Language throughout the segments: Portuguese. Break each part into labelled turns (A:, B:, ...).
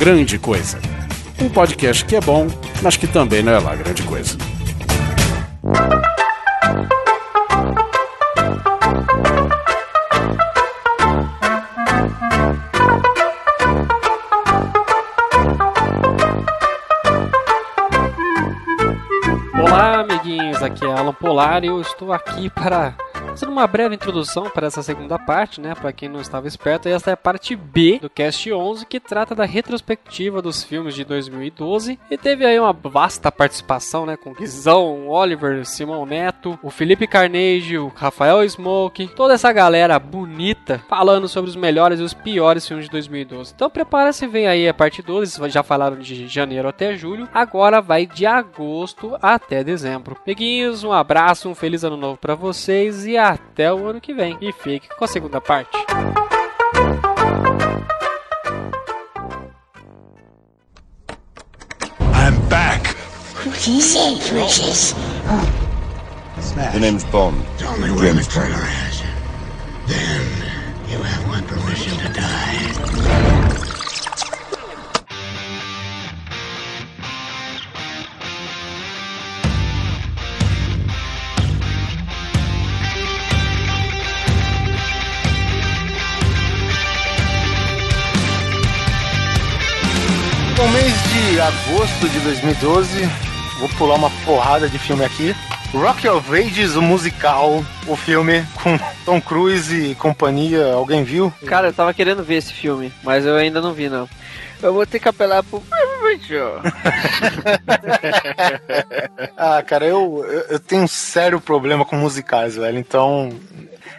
A: Grande Coisa. Um podcast que é bom, mas que também não é lá grande coisa.
B: Olá, amiguinhos, aqui é Alan Polar e eu estou aqui para fazer uma breve introdução para essa segunda parte, né? Para quem não estava esperto, essa é a parte B do Cast 11, que trata da retrospectiva dos filmes de 2012 e teve aí uma vasta participação, né? Com Guizão, Oliver, Simão Neto, o Felipe Carnegie, o Rafael Smoke, toda essa galera bonita falando sobre os melhores e os piores filmes de 2012. Então prepara-se, vem aí a parte 12, já falaram de janeiro até julho, agora vai de agosto até dezembro. Amiguinhos, um abraço, um feliz ano novo para vocês e até o ano que vem. E fique com a segunda parte.
C: I'm back.
D: What is it, Precious?
C: The name's Bond.
D: Only when the trailer has. Then you have my permission to die.
E: No mês de agosto de 2012, vou pular uma porrada de filme aqui. Rock of Ages, o musical, o filme com Tom Cruise e companhia. Alguém viu?
F: Cara, eu tava querendo ver esse filme, mas eu ainda não vi, não. Eu vou ter que apelar pro.
E: Ah, cara, eu, eu, eu tenho um sério problema com musicais, velho. Então,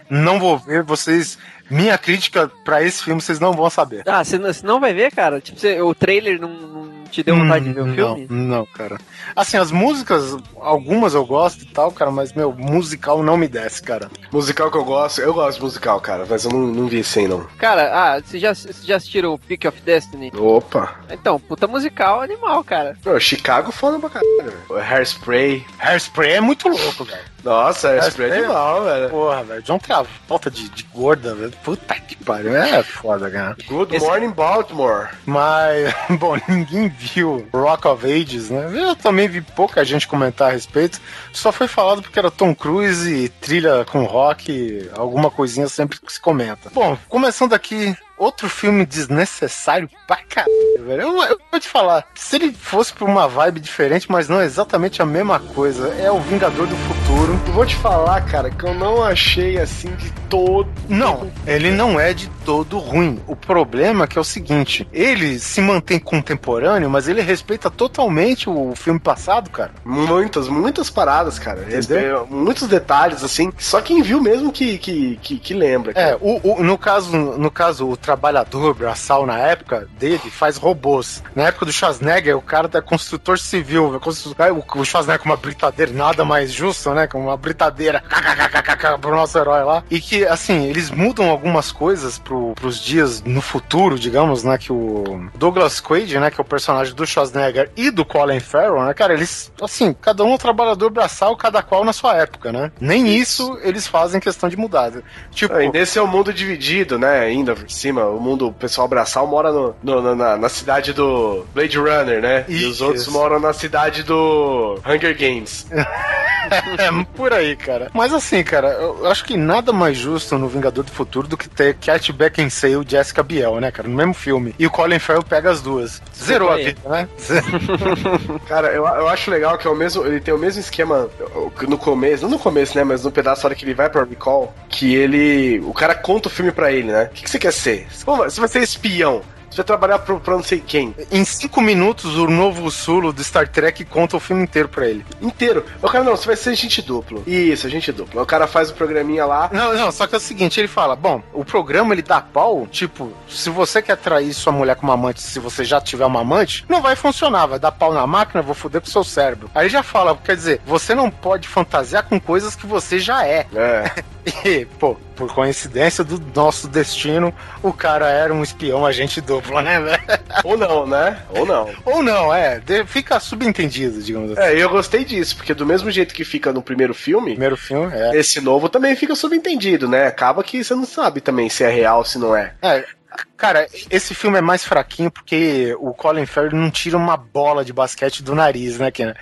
E: não vou ver. Vocês. Minha crítica pra esse filme vocês não vão saber.
F: Ah, você não, você não vai ver, cara? Tipo, você- o trailer não, não te deu vontade de ver o
E: Hum,
F: filme?
E: Não, não, cara. Assim, as músicas, algumas eu gosto e tal, cara, mas, meu, musical não me desce, cara.
G: Musical que eu gosto, eu gosto de musical, cara, mas eu não, não vi esse aí, não.
F: Cara, ah, vocês já, vocês já assistiram o Peak of Destiny?
G: Opa!
F: Então, puta musical animal, cara.
G: Meu, Chicago foda pra caralho, velho. Hairspray.
E: Hairspray é muito louco, velho.
G: Nossa, é
E: Hairspray?
G: animal, velho.
E: Porra, velho. John Travolta de, de gorda, velho. Puta que pariu. É foda, cara.
G: Good
F: Esse-
G: Morning Baltimore.
E: Mas, bom, ninguém viu Rock of Ages, né? Eu também vi pouca gente comentar a respeito. Só foi falado porque era Tom Cruise e trilha com rock, alguma coisinha sempre que se comenta. Bom, começando aqui, outro filme desnecessário pra caralho, velho. Eu, eu vou te falar, se ele fosse pra uma vibe diferente, mas não é exatamente a mesma coisa, é o Vingador do Futuro.
G: Eu vou te falar, cara, que eu não achei assim de todo.
E: Não, ele não é de todo ruim. O problema é que é o seguinte: ele se mantém contemporâneo, mas ele respeita totalmente o filme passado, cara.
G: Muitas, muitas paradas, cara.
E: Entendeu?
G: Muitos detalhes, assim. Só quem viu mesmo que, que, que, que lembra. cara.
E: É, o, o- no, caso, no caso, o trabalhador braçal na época dele faz robôs. Na época do Schwarzenegger, o cara é construtor civil. velho. Constru- O, Schwarzenegger com uma britadeira, nada mais justo, né? Com uma britadeira pro nosso herói lá. E que, assim, eles mudam algumas coisas pro, pros dias no futuro, digamos, né? Que o Douglas Quaid, né? Que é o personagem do Schwarzenegger e do Colin Farrell, né? Cara, eles, assim, cada um é um trabalhador braçal, cada qual na sua época, né? Nem isso eles fazem questão de mudar. Tipo,
G: Ah, E nesse é o mundo dividido, né? Ainda por cima, o mundo, o pessoal braçal mora no, no- na, na cidade do Blade Runner, né? E os
E: Isso.
G: outros moram na cidade do Hunger Games.
E: É, por aí, cara. Mas assim, cara, eu acho que nada mais justo no Vingador do Futuro do que ter Cat Beckinsale e Jessica Biel, né, cara? No mesmo filme. E o Colin Farrell pega as duas. Zerou a vida, né?
G: Cara, eu, eu acho legal que é o mesmo, ele tem o mesmo esquema no começo, não no começo, né? Mas no pedaço, a hora que ele vai pra Recall, que ele. O cara conta o filme pra ele, né? O que, que você quer ser? Você vai ser espião. Você vai trabalhar pro, pra não sei quem.
E: Em cinco minutos, o novo Sulo do Star Trek conta o filme inteiro pra ele.
G: Inteiro. O cara, não, você vai ser agente duplo. Isso, agente duplo. O cara faz o programinha lá.
E: Não, não, só que é o seguinte, ele fala, bom, o programa ele dá pau, tipo, se você quer trair sua mulher com uma amante, se você já tiver uma amante, não vai funcionar, vai dar pau na máquina, vou foder com seu cérebro. Aí já fala, quer dizer, você não pode fantasiar com coisas que você já é.
G: É.
E: E, pô, por coincidência do nosso destino, o cara era um espião agente duplo, né, velho?
G: Ou não, né? Ou não.
E: Ou não, é, de- fica subentendido, digamos assim.
G: É, eu gostei disso, porque do mesmo jeito que fica no primeiro filme,
E: Primeiro filme, é.
G: esse novo também fica subentendido, né? Acaba que você não sabe também se é real, se não é.
E: É, Cara, esse filme é mais fraquinho porque o Colin Farrell não tira uma bola de basquete do nariz, né, Ken?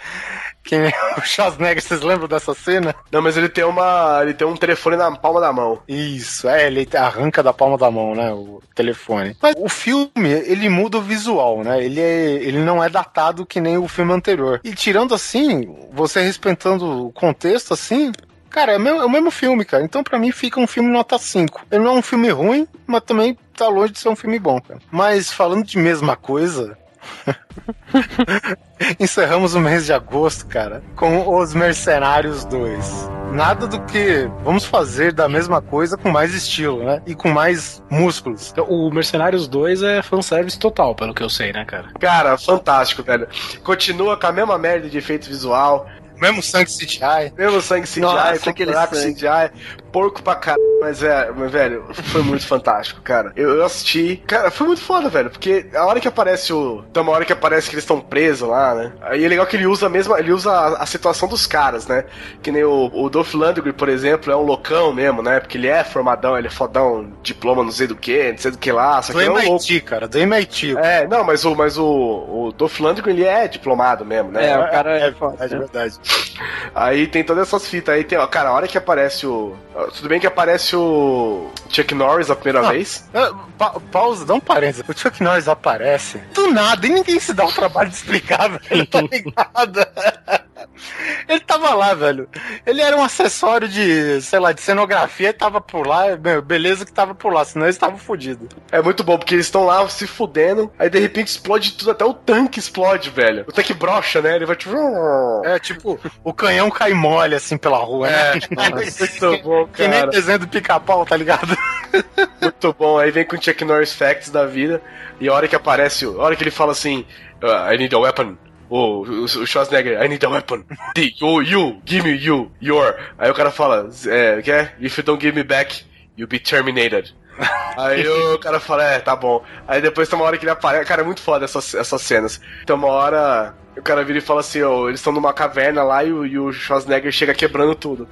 E: Quem o Schwarzenegger, vocês lembram dessa cena?
G: Não, mas ele tem uma. ele tem um telefone na palma da mão.
E: Isso, é, ele arranca da palma da mão, né, o telefone. Mas o filme, ele muda o visual, né? Ele, é, ele não é datado que nem o filme anterior. E tirando assim, você respeitando o contexto assim, Cara, é o, mesmo, é o mesmo filme, cara. Então, pra mim, fica um filme nota 5. Ele não é um filme ruim, mas também tá longe de ser um filme bom, cara. Mas falando de mesma coisa. Encerramos o mês de agosto, cara, com Os Mercenários 2. Nada do que vamos fazer da mesma coisa com mais estilo, né? E com mais músculos.
H: O Mercenários 2 é fanservice total, pelo que eu sei, né, cara?
G: Cara, fantástico, velho. Continua com a mesma merda de efeito visual.
E: Mesmo sangue CGI.
G: Mesmo sangue CGI,
F: Nossa, aquele sangue.
G: CGI, porco pra caralho. Mas, é, mas, velho, foi muito fantástico, cara. Eu, eu, assisti. Cara, foi muito foda, velho. Porque a hora que aparece o. Tem uma hora que aparece que eles estão presos lá, né? Aí é legal que ele usa a mesma. Ele usa a, a situação dos caras, né? Que nem o, o Dolph Lundgren, por exemplo, é um loucão mesmo, né? Porque ele é formadão, ele é fodão, diploma não sei do que, não sei do que lá. Só
E: do
G: que é um
E: MIT,
G: louco.
E: cara, do MIT.
G: É, não, mas o, mas o, o Dolph Lundgren, ele é diplomado mesmo, né?
F: É, o cara é,
E: É verdade, é verdade.
G: Aí tem todas essas fitas. Aí tem, ó, cara, a hora que aparece o. Tudo bem que aparece o Chuck Norris a primeira
E: Não.
G: vez.
E: Ah, pa- pausa, dá um parênteses. O Chuck Norris aparece do nada e ninguém se dá o trabalho de explicar, velho. Tá ligado? Ele tava lá, velho. Ele era um acessório de, sei lá, de cenografia e tava por lá. Meu, beleza que tava por lá, senão eles estavam fodidos.
G: É muito bom, porque eles estão lá se fudendo, aí de repente explode tudo, até o tanque explode, velho. O tanque brocha, né? Ele vai tipo.
E: É tipo, o canhão cai mole assim pela rua, né?
G: Muito bom,
E: Que nem
G: cara.
E: desenho do pica-pau, tá ligado?
G: Muito bom. Aí vem com o Chuck Norris Facts da vida, e a hora que aparece, a hora que ele fala assim: "Uh, I need a weapon. O, o, o Schwarzenegger, I need a weapon. You, you, give me you, your. Aí o cara fala, é, que é? If you don't give me back, you'll be terminated. Aí o cara fala, é, tá bom. Aí depois tem uma hora que ele aparece. Cara, é muito foda essas, essas cenas. Tem uma hora. O cara vira e fala assim, ó, eles estão numa caverna lá e o, e o Schwarzenegger chega quebrando tudo.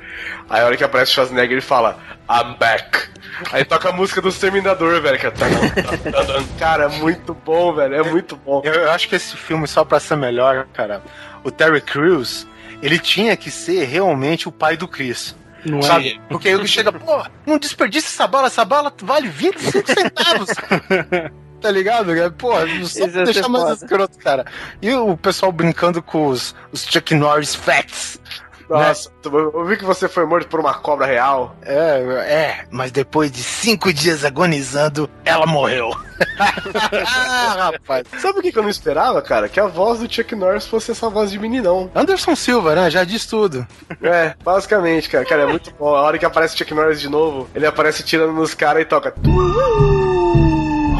G: Aí a hora que aparece o Schwarzenegger ele fala, I'm back. Aí toca a música do Exterminador, velho. Que é... Cara, é muito bom, velho. É muito bom.
E: Eu, eu acho que esse filme, só pra ser melhor, cara, o Terry Crews, ele tinha que ser realmente o pai do Chris.
H: Não
E: Sabe? Porque ele chega, pô, não desperdiça essa bala, essa bala vale 25 centavos. Tá ligado? É, Pô, só
F: Isso ia
E: pra deixar mais
F: foda.
E: escroto, cara. E o pessoal brincando com os, os Chuck Norris facts.
G: Nossa, eu vi que você foi morto por uma cobra real.
E: É, é, mas depois de cinco dias agonizando, ela morreu. ah, rapaz.
G: Sabe o que que eu não esperava, cara? Que a voz do Chuck Norris fosse essa voz de meninão.
E: Anderson Silva, né? Já diz tudo.
G: É, basicamente, cara. Cara, é muito bom. A hora que aparece o Chuck Norris de novo, ele aparece tirando nos caras e toca.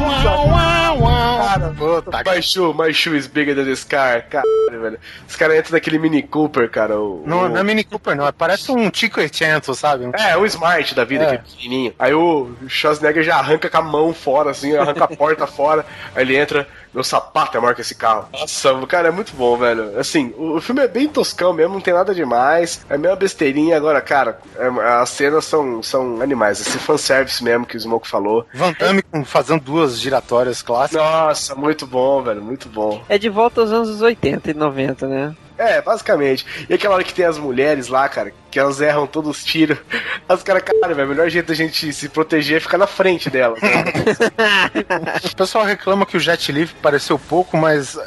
E: Cara, puta,
G: My shoe, my shoe is bigger than this car. Caralho, velho. Os caras entram naquele Mini Cooper, cara. O,
E: Não,
G: o-
E: não é Mini Cooper, não. Parece um Tico 800, sabe?
G: É, o Smart da vida,
E: É.
G: que é pequenininho. Aí o Schwarzenegger já arranca com a mão fora, assim, arranca a porta fora. Aí ele entra, meu sapato é maior que esse carro. Nossa, cara, é muito bom, velho. Assim, o, o filme é bem toscão mesmo, não tem nada demais. É meio besteirinha. Agora, cara, é- as cenas são, são animais. Esse fanservice mesmo que o Smoke falou.
E: Van Damme fazendo duas giratórias clássicas.
G: Nossa, muito bom, velho, muito bom.
F: É de volta aos anos 80 e 90, né?
G: É, basicamente. E aquela hora que tem as mulheres lá, cara, que elas erram todos os tiros. As caras, cara, o melhor jeito da gente se proteger é ficar na frente delas. né?
E: O pessoal reclama que o Jet Li pareceu pouco, mas.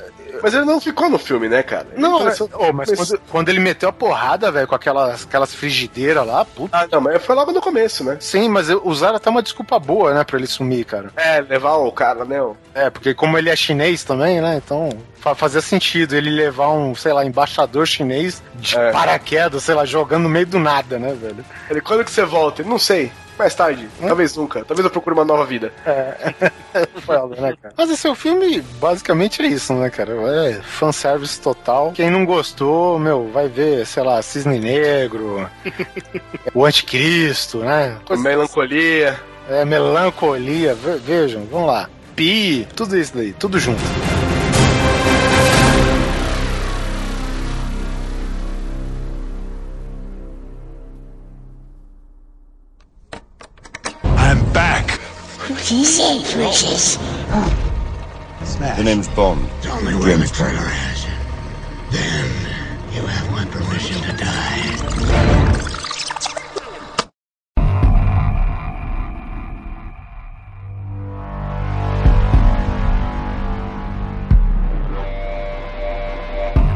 G: Mas ele não ficou no filme, né, cara? Ele
E: Não, é- oh, mas quando, quando ele meteu a porrada, velho, com aquelas, aquelas frigideiras lá, puta.
G: Ah, não, mas foi logo no começo, né?
E: Sim, mas usaram até uma desculpa boa, né, pra ele sumir, cara.
G: É, levar o cara, né? o-
E: É, porque como ele é chinês também, né, então fa- fazia sentido ele levar um, sei lá, embaixador chinês de
G: É.
E: paraquedas, sei lá, jogando no meio do nada, né, velho.
G: Ele, quando que você volta? Não sei. Mais tarde. Talvez nunca. Talvez eu procure uma nova vida.
E: Foda, né, cara? Mas esse é o filme, basicamente é isso, né, cara? É fanservice total. Quem não gostou, meu, vai ver, sei lá, Cisne Negro, o Anticristo, né? Coisa-
G: Melancolia.
E: É, melancolia, ve- vejam, vamos lá. Pi, tudo isso daí, tudo junto.
C: I'm back. The name's Bond.
D: Only when the color has it. Then you have my permission to die.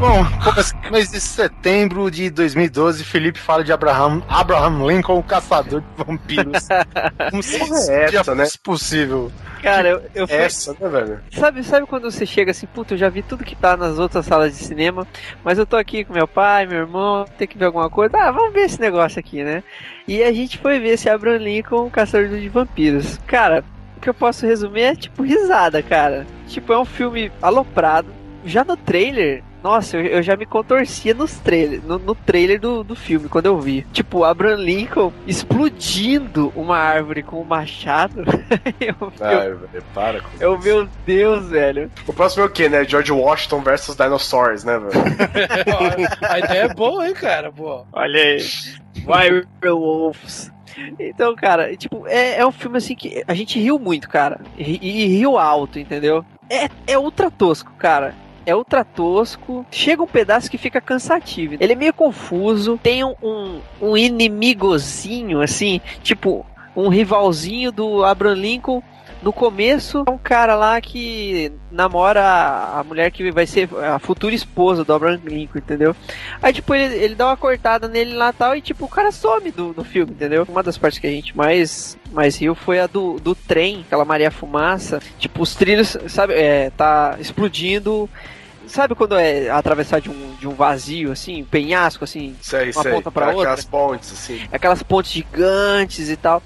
E: Bom, começa- mês de setembro de 2012, Felipe fala de Abraham, Abraham Lincoln, o caçador de vampiros. Como se
G: é essa, né?
E: possível.
F: Cara, eu, eu fui,
G: Essa, né, velho?
F: Sabe, sabe quando você chega assim, puta, eu já vi tudo que tá nas outras salas de cinema, mas eu tô aqui com meu pai, meu irmão, tem que ver alguma coisa. Ah, vamos ver esse negócio aqui, né? E a gente foi ver esse Abraham Lincoln, Caçador de Vampiros. Cara, o que eu posso resumir é tipo risada, cara. Tipo, é um filme aloprado. Já no trailer, nossa, eu, eu já me contorcia nos trailer, no, no trailer do, do filme, quando eu vi. Tipo, Abraham Lincoln explodindo uma árvore com um machado. eu, eu,
G: Ai, velho, para com
F: eu, meu Deus, velho.
G: O próximo é o quê, né? George Washington versus Dinosaurs, né, velho?
H: A ideia é boa, hein, cara? Pô.
F: Olha aí. Werewolves. Então, cara, tipo, é, é um filme assim que a gente riu muito, cara. E, e riu alto, entendeu? É, é ultra tosco, cara. É ultra tosco. Chega um pedaço que fica cansativo. Ele é meio confuso. Tem um, um, um inimigozinho, assim, tipo, um rivalzinho do Abraham Lincoln. No começo, é um cara lá que namora a mulher que vai ser a futura esposa do Abraham Lincoln, entendeu? Aí, tipo, ele, ele dá uma cortada nele lá e tal, e, tipo, o cara some do, do filme, entendeu? Uma das partes que a gente mais, mais riu foi a do, do trem, aquela Maria Fumaça. Tipo, os trilhos, sabe, é, tá explodindo. Sabe quando é atravessar de um, de um vazio, assim, um penhasco, assim,
G: Sei,
F: uma
G: sei.
F: ponta pra outra?
G: Aquelas pontes, assim.
F: aquelas pontes gigantes e tal.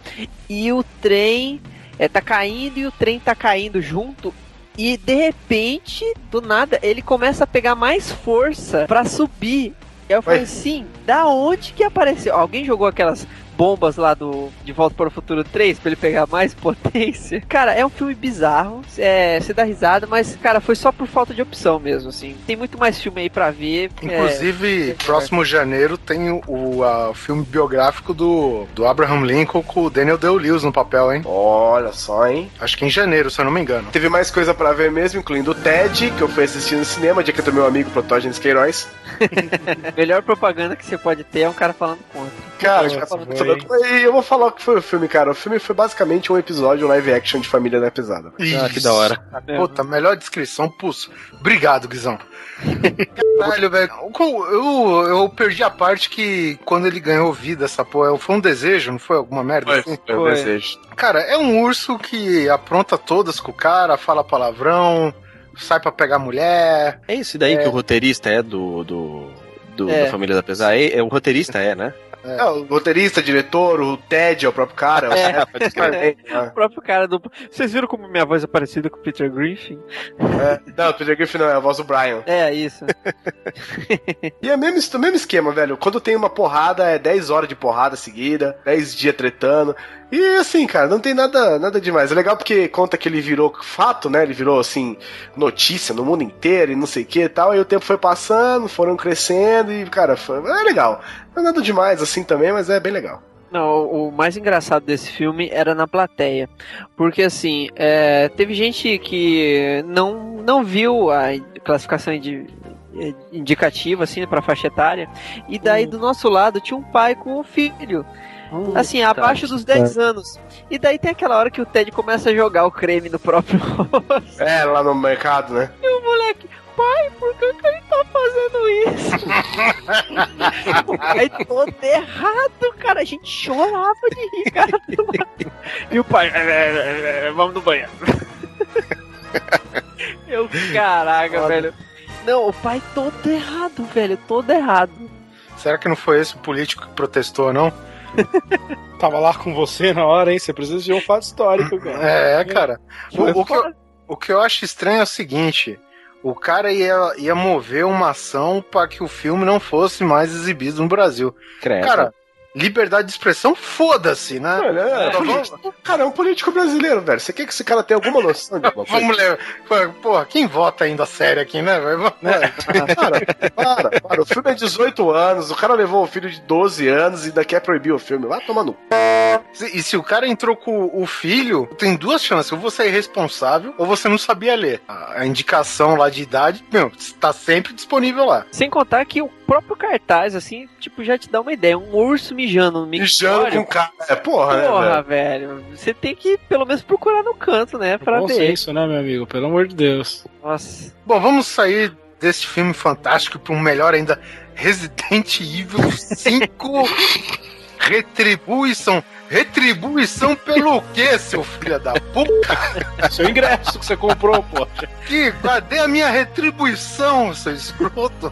F: E o trem é, tá caindo e o trem tá caindo junto. E de repente, do nada, ele começa a pegar mais força pra subir. E eu falei,
G: Ué.
F: sim, da onde que apareceu? Alguém jogou aquelas bombas lá do De Volta para o Futuro 3 pra ele pegar mais potência? Cara, é um filme bizarro. É, você dá risada, mas, cara, foi só por falta de opção mesmo, assim. Tem muito mais filme aí pra ver. é,
E: Inclusive, próximo janeiro tem o, o a- filme biográfico do, do Abraham Lincoln com o Daniel Day-Lewis no papel, hein?
G: Olha só, hein?
E: Acho que em janeiro, se eu não me engano.
G: Teve mais coisa pra ver mesmo, incluindo o TED, que eu fui assistir no cinema, dica do meu amigo Protógenes Queiroz.
F: melhor propaganda que você pode ter é um cara falando contra.
G: Cara,
H: Nossa,
G: já e eu vou falar o que foi o filme, cara. O filme foi basicamente um episódio live action de Família da Pesada.
A: Ah, que da hora.
E: Puta, melhor descrição, pulso. Obrigado, Guizão. Caralho, velho. Eu, eu, perdi a parte que quando ele ganhou vida, essa porra, foi um desejo, não foi alguma merda? assim?
G: Foi o
F: Foi.
G: desejo.
E: Cara, é um urso que apronta todas com o cara, fala palavrão, sai pra pegar mulher.
I: É isso daí que o roteirista é do. do, do-
F: É.
I: Da família da Pesar. É, é, o roteirista é, né?
G: É, o roteirista, diretor, o Ted é o próprio cara.
F: É.
G: pode crer.
F: O próprio cara do. Vocês viram como minha voz é parecida com o Peter Griffin?
G: É. Não, o Peter Griffin não, é a voz do Brian.
F: É, isso.
G: E é mesmo, o mesmo esquema, velho. Quando tem uma porrada, é 10 horas de porrada seguida, 10 dias tretando. E assim, cara, não tem nada, nada demais. É legal porque conta que ele virou fato, né? Ele virou, assim, notícia no mundo inteiro e não sei o que e tal. E o tempo foi passando, foram crescendo e, cara, foi, é legal. Não é nada demais assim também, mas é bem legal.
F: Não, o mais engraçado desse filme era na plateia. Porque assim, é, teve gente que não, não viu a classificação indi- eh, indicativa, assim, pra faixa etária. E daí do nosso lado tinha um pai com um filho. Assim, abaixo dos 10 anos. E daí tem aquela hora que o Ted começa a jogar o creme no próprio rosto.
G: É, lá no mercado, né?
F: E o moleque, pai, por que, que ele tá fazendo isso? Aí todo errado, cara. A gente chorava de rir, cara. E o pai, "É, é, é, vamos no banheiro. Eu, caraca, velho. Não, o pai todo errado, velho. Todo errado.
E: Será que não foi esse o político que protestou, não?
H: Tava lá com você na hora, hein? Você precisa de um fato histórico, cara.
E: É, cara. O, o que eu, o que eu acho estranho é o seguinte: o cara ia, ia mover uma ação para que o filme não fosse mais exibido no Brasil.
I: Credo.
E: Cara, liberdade de expressão, foda-se, né?
G: Mano, é, político- cara, é um político brasileiro, velho. Você quer que esse cara tenha alguma noção de alguma coisa?
E: Vamos ler. Porra, quem vota ainda sério aqui, né?
G: É, para, para, para. O filme é 18 anos, o cara levou o filho de 12 anos e ainda quer proibir o filme. Vai tomar no.
E: E se o cara entrou com o filho, tem duas chances. Ou você é irresponsável, ou você não sabia ler. A a indicação lá de idade, meu, tá sempre disponível lá.
F: Sem contar que o próprio cartaz, assim, tipo, já te dá uma ideia. Um urso mijando no
G: Mijando
F: mictório.
G: com cara. É, porra, né,
F: Porra,
G: velho?
F: velho. Você tem que pelo menos procurar no canto, né? Pra
H: Bom
F: ver.
H: senso, né, meu amigo? Pelo amor de Deus.
F: Nossa.
E: Bom, vamos sair desse filme fantástico para um melhor ainda. Resident Evil 5 Retribuição. Retribuição pelo quê, seu filho da puta?
H: Seu ingresso que você comprou, pô.
E: Que, cadê a minha retribuição, seu escroto?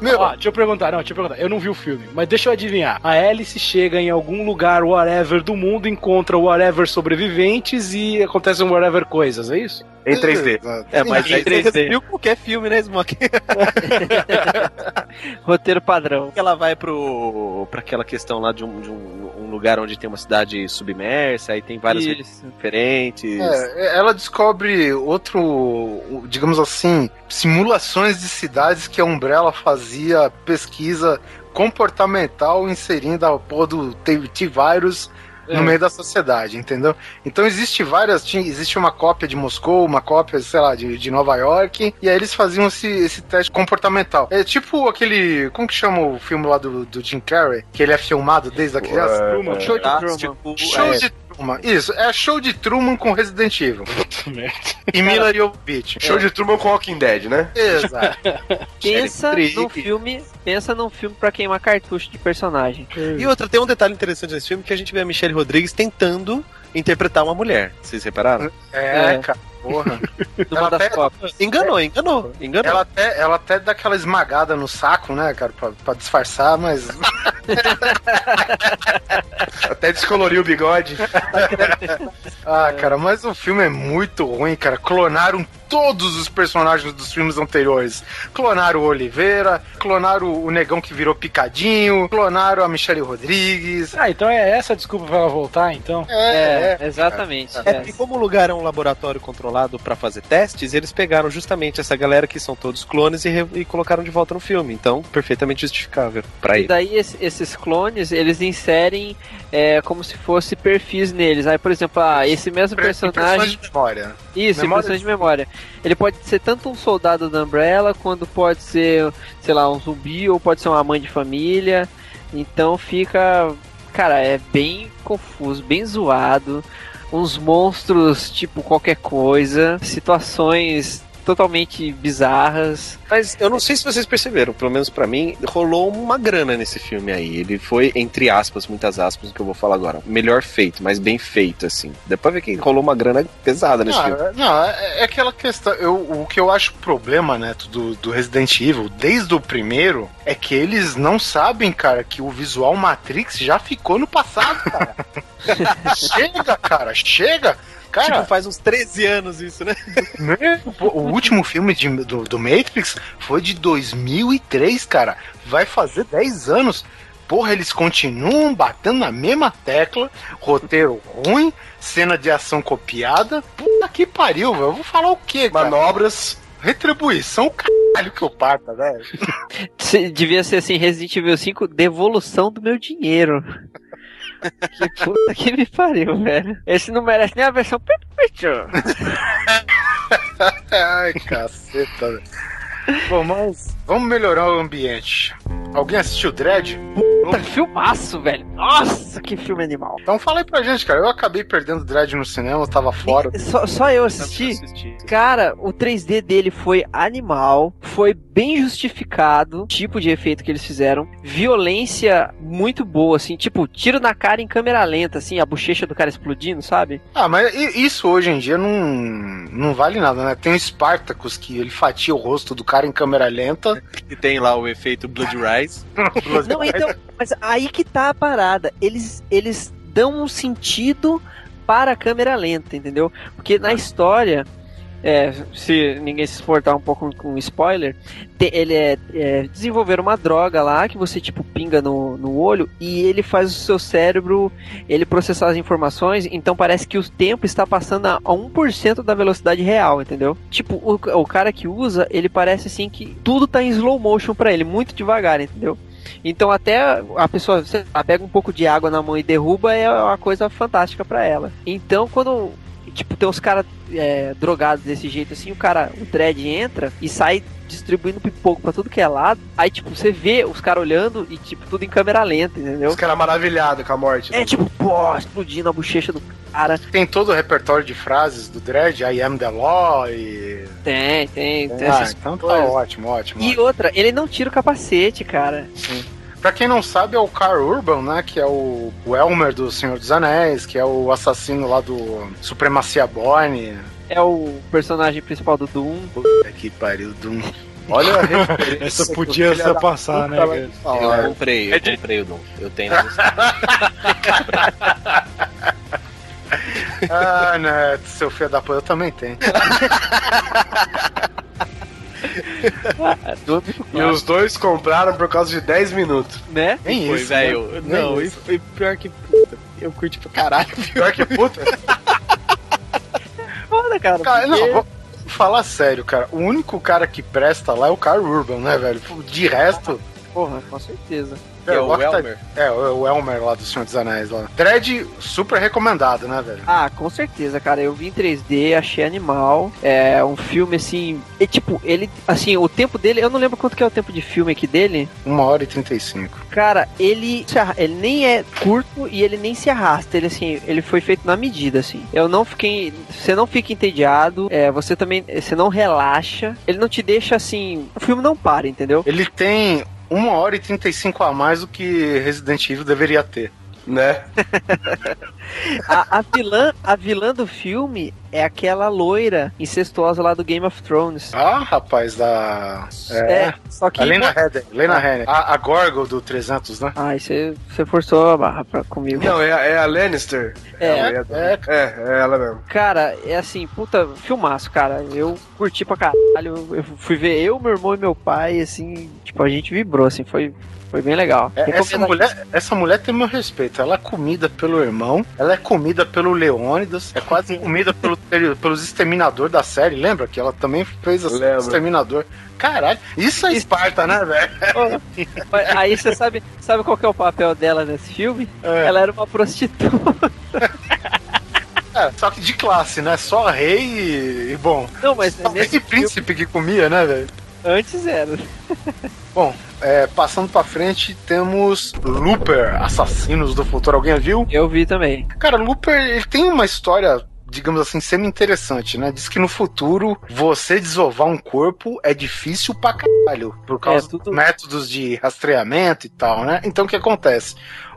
E: Meu,
H: Ó, deixa eu perguntar, não, deixa eu perguntar. Eu não vi o filme, mas deixa eu adivinhar. A Alice chega em algum lugar, whatever do mundo, encontra whatever sobreviventes e acontecem whatever coisas, é isso?
G: Em 3D.
I: É, mas
F: Em
I: aí você
F: 3D.
I: resumiu qualquer filme, né, Smoke?
F: Roteiro padrão.
I: Ela vai pro pra aquela questão lá de, um, de um, um lugar onde tem uma cidade submersa, aí tem várias
F: Isso.
I: diferentes.
E: É, ela descobre outro, digamos assim, simulações de cidades que a Umbrella fazia pesquisa comportamental inserindo a porra do T- T-Virus
H: É.
E: no meio da sociedade, entendeu? Então existe várias, existe uma cópia de Moscou, uma cópia, sei lá, de, de Nova York, e aí eles faziam esse, esse teste comportamental. É tipo aquele, como que chama o filme lá do, do Jim Carrey, que ele é filmado desde a criança?
H: Truman.
F: Show de
I: Tá?
F: Truman.
I: Tipo,
E: Show
I: é,
E: de Truman. Isso, é show de Truman com Resident Evil.
H: Puta merda.
E: E Mila Jovovich.
G: Show de Truman com Walking Dead, né?
E: Exato.
F: Pensa num filme. Pensa num filme pra queimar cartucho de personagem.
I: E outra, tem um detalhe interessante nesse filme que a gente vê a Michelle Rodrigues tentando interpretar uma mulher. Vocês repararam?
E: É,
F: É.
E: cara, porra.
F: Numa
E: Ela
F: das
E: até-.
I: Enganou, enganou, enganou.
E: Ela até, ela até dá aquela esmagada no saco, né, cara, pra, pra disfarçar, mas.
G: Até descoloriu o bigode.
E: Ah, cara, mas o filme é muito ruim, cara. Clonaram todos os personagens dos filmes anteriores. Clonaram o Oliveira, clonaram o negão que virou picadinho, clonaram a Michelle Rodrigues.
H: Ah, então é essa a desculpa pra ela voltar, então?
F: É, exatamente.
I: É
F: é.
I: porque como o lugar é um laboratório controlado pra fazer testes, eles pegaram justamente essa galera que são todos clones e, e colocaram de volta no filme. Então, perfeitamente justificável pra
F: E
I: ele.
F: daí esse- esses clones, eles inserem é, como se fosse perfis neles. Aí, por exemplo, ah, esse mesmo personagem.
E: de memória.
F: Isso,
E: Memória
F: impressão de memória. Ele pode ser tanto um soldado da Umbrella, quanto pode ser, sei lá, um zumbi, ou pode ser uma mãe de família. Então fica. Cara, é bem confuso, bem zoado. Uns monstros tipo qualquer coisa. Situações totalmente bizarras.
I: Mas eu não sei se vocês perceberam, pelo menos pra mim, rolou uma grana nesse filme aí. Ele foi, entre aspas, muitas aspas, o que eu vou falar agora, melhor feito, mas bem feito, assim. Dá pra ver que rolou uma grana pesada nesse filme.
E: Não, é- não, é, é aquela questão. Eu, o que eu acho problema, Neto, do, do Resident Evil, desde o primeiro, é que eles não sabem, cara, que o visual Matrix já ficou no passado, cara. chega, cara, chega. Cara,
I: Tipo, faz uns 13 anos isso, né?
E: Pô, O último filme de- do, do Matrix foi de 2003, cara. Vai fazer 10 anos. Porra, eles continuam batendo na mesma tecla. Roteiro ruim, cena de ação copiada. Puta que pariu, velho. Eu vou falar o quê, cara?
G: Manobras.
E: Retribuição, caralho, que eu parta, velho.
F: Devia ser assim, Resident Evil 5, devolução do meu dinheiro. Que puta que me pariu, velho. Esse não merece nem a versão perfeita.
E: Ai, caceta, velho. Bom, mas vamos melhorar o ambiente. Alguém assistiu Dread?
F: Puta, filmaço, velho. Nossa, que filme animal.
E: Então fala aí pra gente, cara. Eu acabei perdendo Dread no cinema, eu tava fora.
F: Só, só eu assisti. Cara, o 3D dele foi animal, foi bem justificado, o tipo de efeito que eles fizeram, violência muito boa, assim, tipo, tiro na cara em câmera lenta, assim, a bochecha do cara explodindo, sabe?
E: Ah, mas isso hoje em dia não, não vale nada, né? Tem o Spartacus que ele fatia o rosto do cara em câmera lenta.
I: E tem lá o efeito Blood Rise.
F: Não, então, mas aí que tá a parada. Eles, eles dão um sentido para a câmera lenta, entendeu? Porque na história, é, se ninguém se exportar um pouco com spoiler, te- ele é, é desenvolver uma droga lá que você tipo pinga no, no olho e ele faz o seu cérebro ele processar as informações, então parece que o tempo está passando a, a 1% da velocidade real, entendeu? Tipo, o, o cara que usa, ele parece assim que tudo tá em slow motion pra ele, muito devagar, entendeu? Então até a pessoa pega um pouco de água na mão e derruba é uma coisa fantástica pra ela. Então quando tipo tem uns caras é, drogados desse jeito assim, o cara, o dread entra e sai distribuindo pipoco pra tudo que é lado. Aí tipo você vê os caras olhando e tipo tudo em câmera lenta, entendeu?
G: Os caras maravilhados com a morte.
F: É
G: né?
F: tipo, pô, explodindo a bochecha do cara.
E: Tem todo o repertório de frases do Dredd, I am the law e.
F: Tem, tem, tem
E: Ah, então tá ótimo, ótimo.
F: E outra, ele não tira o capacete, cara.
E: Pra quem não sabe, é o Carl Urban, né? Que é o, o Elmer do Senhor dos Anéis, que é o assassino lá do Supremacia Borne.
F: É o personagem principal do Doom.
E: Puta que pariu, Doom. Olha a referência.
H: Essa podia
E: da
H: passar, né, cara?
I: Eu comprei, eu comprei o Doom. Eu tenho.
E: Ah, né, seu filho da puta, eu também tenho.
G: E os dois compraram por causa de 10 minutos.
F: né?
E: Nem
I: Foi,
E: isso.
I: velho.
E: né?
I: Não, e foi pior que puta. Eu curti pra caralho.
E: Pior que puta.
F: Foda, cara.
E: Cara,
F: porque-
E: não, vou falar sério, cara. O único cara que presta lá é o Carl Urban, né, velho? De resto.
F: Porra, com certeza.
I: Que é
E: eu
I: o Elmer.
E: É, o Elmer lá do Senhor dos Anéis lá. Dread, super recomendado, né, velho?
F: Ah, com certeza, cara. Eu vi em 3D, achei animal. É um filme assim. E tipo, ele. Assim, o tempo dele. Eu não lembro quanto que é o tempo de filme aqui dele.
E: Uma hora e 35.
F: Cara, ele. Ele nem é curto e ele nem se arrasta. Ele assim, ele foi feito na medida, assim. Eu não fiquei. Você não fica entediado. É, você também. Você não relaxa. Ele não te deixa assim. O filme não para, entendeu?
E: Ele tem uma hora e 35 a mais do que Resident Evil deveria ter.
G: Né?
F: A, a vilã, a vilã do filme é aquela loira incestuosa lá do Game of Thrones.
E: Ah, rapaz, da. É.
F: É, só que.
E: A Lena Headey. Lena Headey. A, a Gorgo do 300, né?
F: Ai, você você forçou a barra pra, comigo.
G: Não, é, a- é a Lannister.
F: É,
G: é,
E: É,
G: é, é ela mesmo.
F: Cara, é assim, puta, filmaço, cara. Eu curti pra caralho. Eu fui ver eu, meu irmão e meu pai, assim, tipo, a gente vibrou, assim, foi, foi bem legal.
E: É, essa, mulher, essa mulher tem meu respeito. Ela é comida pelo irmão, ela é comida pelo Leônidas, é quase comida pelo, pelos exterminador da série. Lembra que ela também fez assim,
G: Lembro.
E: exterminador? Caralho, isso é Esparta, né, velho?
F: Aí você sabe, sabe qual que é o papel dela nesse filme?
E: É.
F: Ela era uma prostituta.
E: É, só que de classe, né? Só rei e, e bom.
F: Não, mas
E: Só
F: nesse
E: rei e príncipe que comia, né, velho?
F: antes era.
E: Bom, é, passando pra frente, temos Looper, Assassinos do Futuro. Alguém viu?
F: Eu vi também.
E: Cara, Looper, ele tem uma história, digamos assim, semi-interessante, né? Diz que no futuro, você desovar um corpo é difícil pra caralho, por causa
F: É, tudo-
E: dos métodos de rastreamento e tal, né? Então o que acontece?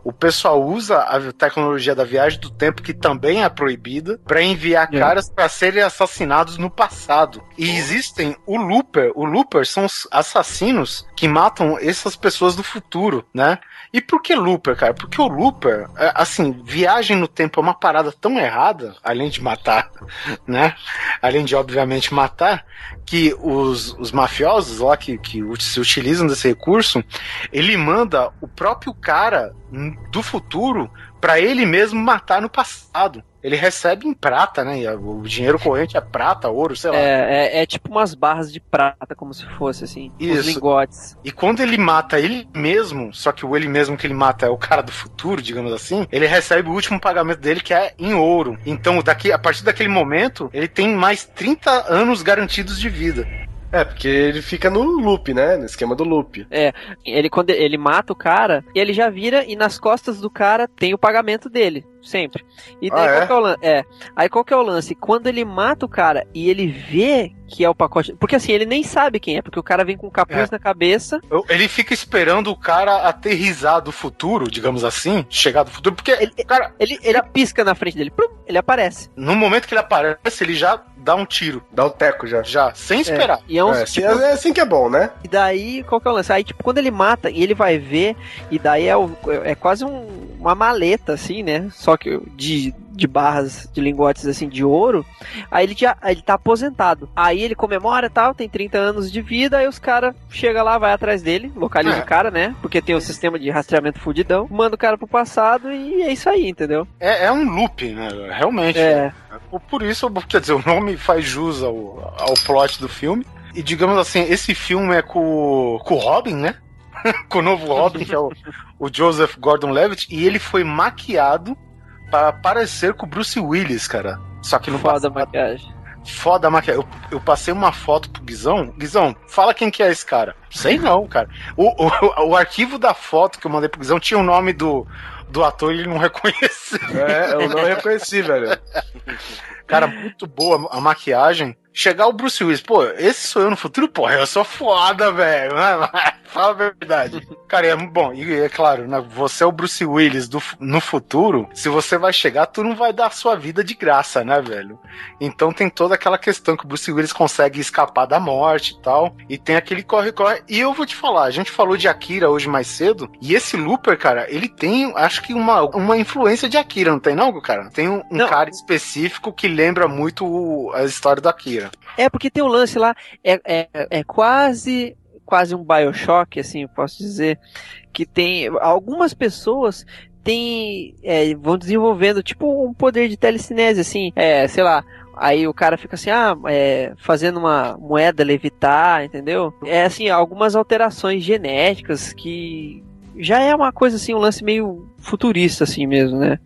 E: O pessoal usa a tecnologia da viagem do tempo, que também é proibida, pra enviar
F: É.
E: caras pra serem assassinados no passado. E existem o Looper. O Looper são os assassinos que matam essas pessoas do futuro, né? E por que Looper, cara? Porque o Looper, é, assim, viagem no tempo é uma parada tão errada, além de matar, né? Além de, obviamente, matar, que os, os mafiosos lá que, que se utilizam desse recurso, ele manda o próprio cara do futuro pra ele mesmo matar no passado. Ele recebe em prata, né? O dinheiro corrente é prata, ouro, sei lá.
F: É, é, é tipo umas barras de prata, como se fosse assim. Os
E: Isso.
F: lingotes.
E: E quando ele mata ele mesmo, só que o ele mesmo que ele mata é o cara do futuro, digamos assim, ele recebe o último pagamento dele que é em ouro. Então, daqui, a partir daquele momento, ele tem mais 30 anos garantidos de vida.
G: É, porque ele fica no loop, né? No esquema do loop.
F: Ele quando ele mata o cara, ele já vira e nas costas do cara tem o pagamento dele, sempre. E daí
E: Ah,
F: qual
E: é?
F: que é o lance? É. Aí qual que é o lance? Quando ele mata o cara e ele vê que é o pacote, porque assim, ele nem sabe quem é, porque o cara vem com um capuz
E: É.
F: na cabeça.
E: Eu- Ele fica esperando o cara aterrizar do futuro, digamos assim, chegar do futuro, porque
F: Ele-
E: o cara,
F: Ele, ele pisca na frente dele, plum, ele aparece.
E: no momento que ele aparece, ele já dá um tiro,
G: Dá o teco já.
E: já, sem esperar.
F: E é uns
G: É,
F: tipo,
G: assim- é assim que é bom, né?
F: E daí, qual que é o lance? Aí, tipo, quando ele mata e ele vai ver, e daí é, o- é quase um- uma maleta, assim, né? Só de, de barras, de lingotes, assim, de ouro. Aí ele já ele tá aposentado. Aí ele comemora e tal, tem 30 anos de vida, aí os caras chegam lá, vai atrás dele, localiza
E: É.
F: o cara, né? Porque tem o sistema de rastreamento fudidão, manda o cara pro passado e é isso aí, entendeu?
E: É, é um loop, né? Realmente.
F: É.
E: Por- Por isso, quer dizer, o nome faz jus ao, ao plot do filme. E digamos assim, esse filme é com, com o Robin, né? com o novo Robin, que é o, o Joseph Gordon-Levitt, e ele foi maquiado para parecer com o Bruce Willis, cara. Só que no
F: Foda a
E: passado-
F: maquiagem.
E: Foda a maquiagem. Eu, eu passei uma foto pro Guizão. Guizão, fala quem que é esse cara. Sei não, cara. O, o, o arquivo da foto que eu mandei pro Guizão tinha o nome do, do ator e ele não reconheceu.
G: É, eu não reconheci, velho.
E: Cara, muito boa a maquiagem. Chegar o Bruce Willis, pô, esse sou eu no futuro? Porra, eu sou foda, velho. Fala a verdade. Cara, é bom, e é claro, né, você é o Bruce Willis do, no futuro. Se você vai chegar, tu não vai dar a sua vida de graça, né, velho? Então tem toda aquela questão que o Bruce Willis consegue escapar da morte e tal. E tem aquele corre-corre. E eu vou te falar, a gente falou de Akira hoje mais cedo. E esse Looper, cara, ele tem, acho que uma, uma influência de Akira, não tem não, cara? Tem um, um cara específico que lembra muito o- a história do Akira.
F: É, porque tem um lance lá, é, é, é quase quase um Bioshock, assim, posso dizer, que tem algumas pessoas têm, é, vão desenvolvendo tipo um poder de telecinese, assim, é, sei lá, aí o cara fica assim, ah, é, fazendo uma moeda levitar, entendeu? É assim, algumas alterações genéticas que já é uma coisa assim, um lance meio futurista assim mesmo, né?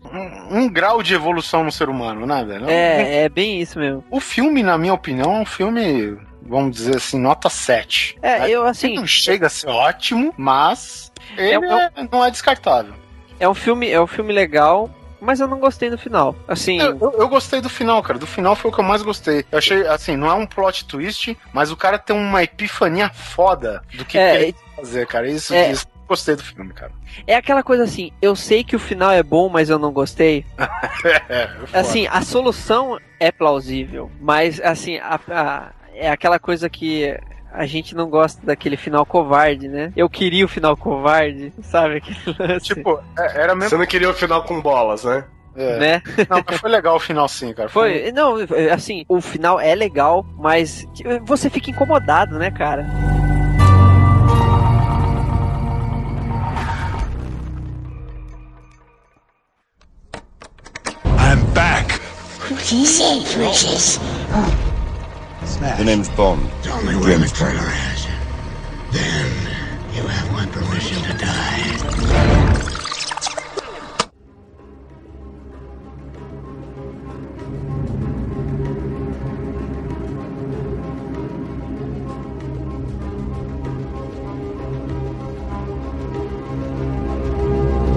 E: Um, grau de evolução no ser humano, né, velho?
F: É, é bem isso mesmo.
E: O filme, na minha opinião, é um filme, vamos dizer assim, nota 7.
F: É, eu
E: Ele
F: assim,
E: não chega a ser ótimo, mas ele
F: É um-
E: é- não é descartável.
F: é um filme, é um filme legal, mas eu não gostei no final. Assim,
E: Eu, eu- eu gostei do final, cara. Do final foi o que eu mais gostei. Eu achei, assim, não é um plot twist, mas o cara tem uma epifania foda do que,
F: É,
E: ele quer fazer, cara. Isso,
F: é.
E: isso gostei do filme, cara.
F: é aquela coisa assim, eu sei que o final é bom, mas eu não gostei.
E: É, é.
F: Assim, a solução é plausível, mas assim, a- a- é aquela coisa que a gente não gosta daquele final covarde, né? Eu queria o final covarde, sabe? Aquele lance,
E: Tipo, é- era mesmo.
G: Você não queria o final com bolas, né?
E: é.
F: né?
E: Não, mas foi legal o final sim, cara.
F: Foi, não, assim, o final é legal, mas você fica incomodado, né, cara?
C: I'm back.
D: What is it, Precious?
C: The name's Bond.
D: Tell me where the trailer is. Then you have my permission to die.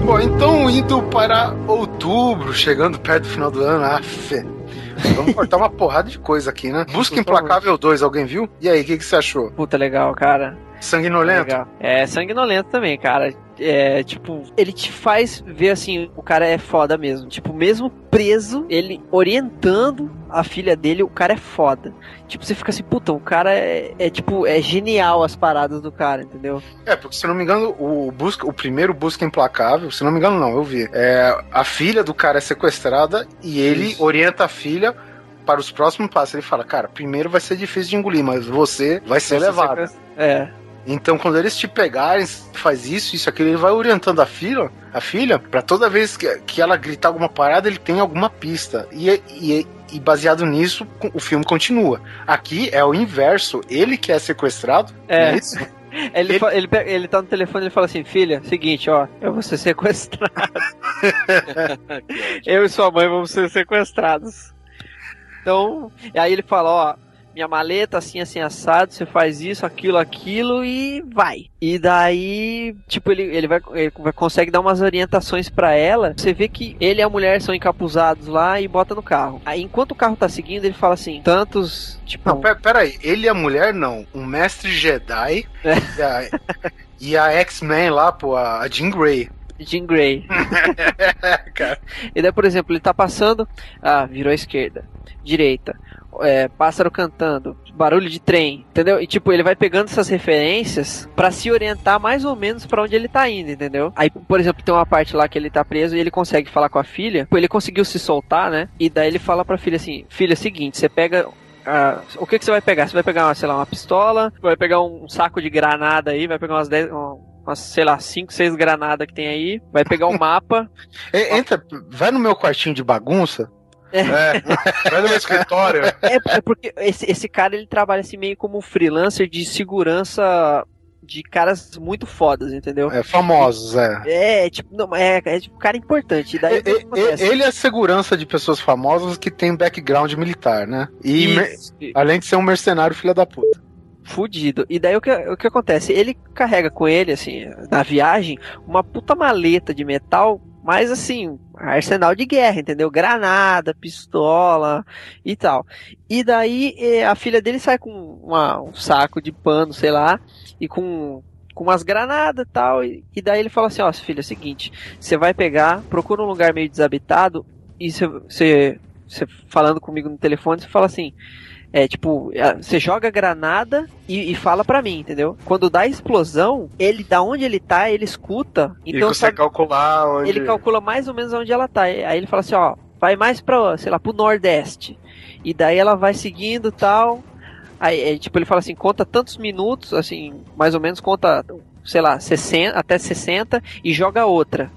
E: Bom, então indo para outubro, chegando perto do final do ano, ah, fé. Vamos cortar uma porrada de coisa aqui, né? Busca Implacável 2, alguém viu? E aí, o que, que você achou?
F: Puta, legal, cara.
E: Sanguinolento?
F: Legal. É sanguinolento também, cara. É, tipo, ele te faz ver assim, o cara é foda mesmo. Tipo, mesmo preso, ele orientando a filha dele, o cara é foda. Tipo, você fica assim, puta, o cara é, é, tipo, é genial as paradas do cara, entendeu?
E: É, porque se não me engano, o, busca, o primeiro Busca Implacável, se não me engano, não, eu vi. É, a filha do cara é sequestrada e ele
F: Isso.
E: orienta a filha para os próximos passos. Ele fala, cara, primeiro vai ser difícil de engolir, mas você vai ser levado.
F: É.
E: Então, quando eles te pegarem, faz isso, isso, aquilo, ele vai orientando a filha, a filha, para toda vez que, que ela gritar alguma parada, ele tem alguma pista. E, e, e baseado nisso, o filme continua. Aqui é o inverso, ele que é sequestrado,
F: É.
E: é isso?
F: Ele,
E: Ele-
F: ele, ele tá no telefone e ele fala assim, filha, seguinte, ó, eu vou ser sequestrado. eu e sua mãe vamos ser sequestrados. Então, e aí ele fala, ó, minha maleta assim, assim, assado, você faz isso, aquilo, aquilo e vai. E daí, tipo, ele, ele, vai, ele vai- consegue dar umas orientações pra ela. Você vê que ele e a mulher são encapuzados lá e bota no carro. Aí, enquanto o carro tá seguindo, ele fala assim, tantos, tipo...
E: Não, pera, pera aí, ele e a mulher não, um mestre Jedi
F: É.
E: e a, a X-Men lá, pô, a a Jean Grey.
F: Jean Grey.
E: Cara,
F: E daí, por exemplo, ele tá passando, ah, virou à esquerda, direita, é, pássaro cantando, barulho de trem, entendeu? E tipo, ele vai pegando essas referências pra se orientar mais ou menos pra onde ele tá indo, entendeu? Aí, por exemplo, tem uma parte lá que ele tá preso e ele consegue falar com a filha, ele conseguiu se soltar, né? E daí ele fala pra filha assim: Filha, é o seguinte, você pega. ah, o que, que você vai pegar? Você vai pegar, sei lá, uma pistola, vai pegar um saco de granada aí, vai pegar umas 10, um- umas, sei lá, 5, 6 granadas que tem aí, vai pegar um mapa,
E: entra, vai no meu quartinho de bagunça.
G: É. Vai no meu escritório.
F: É, é porque esse, esse cara ele trabalha assim meio como um freelancer de segurança de caras muito fodas, entendeu?
E: É, famosos, é.
F: É, tipo, não, é, é tipo cara importante. Daí, o
E: e- Ele é segurança de pessoas famosas que tem background militar, né? E
F: Isso.
E: além de ser um mercenário filho da puta.
F: Fudido. E daí o que, o que acontece? Ele carrega com ele, assim, na viagem, uma puta maleta de metal, mas assim, arsenal de guerra, entendeu? Granada, pistola e tal. E daí eh, a filha dele sai com uma- um saco de pano, sei lá, e com, com umas granadas e tal. E, daí ele fala assim: Ó, filha, é o seguinte, você vai pegar, procura um lugar meio desabitado, e você falando comigo no telefone, você fala assim. É tipo, você joga a granada e, e fala pra mim, entendeu? Quando dá a explosão, ele, da onde ele tá, ele escuta.
G: Ele
F: Então,
G: consegue
F: sabe,
G: calcular onde.
F: ele calcula mais ou menos onde ela tá. Aí ele fala assim, ó, vai mais pra, sei lá, pro nordeste. E daí ela vai seguindo tal. Aí, é, tipo, ele fala assim, conta tantos minutos, assim, mais ou menos conta, sei lá, 60, até 60 e joga outra.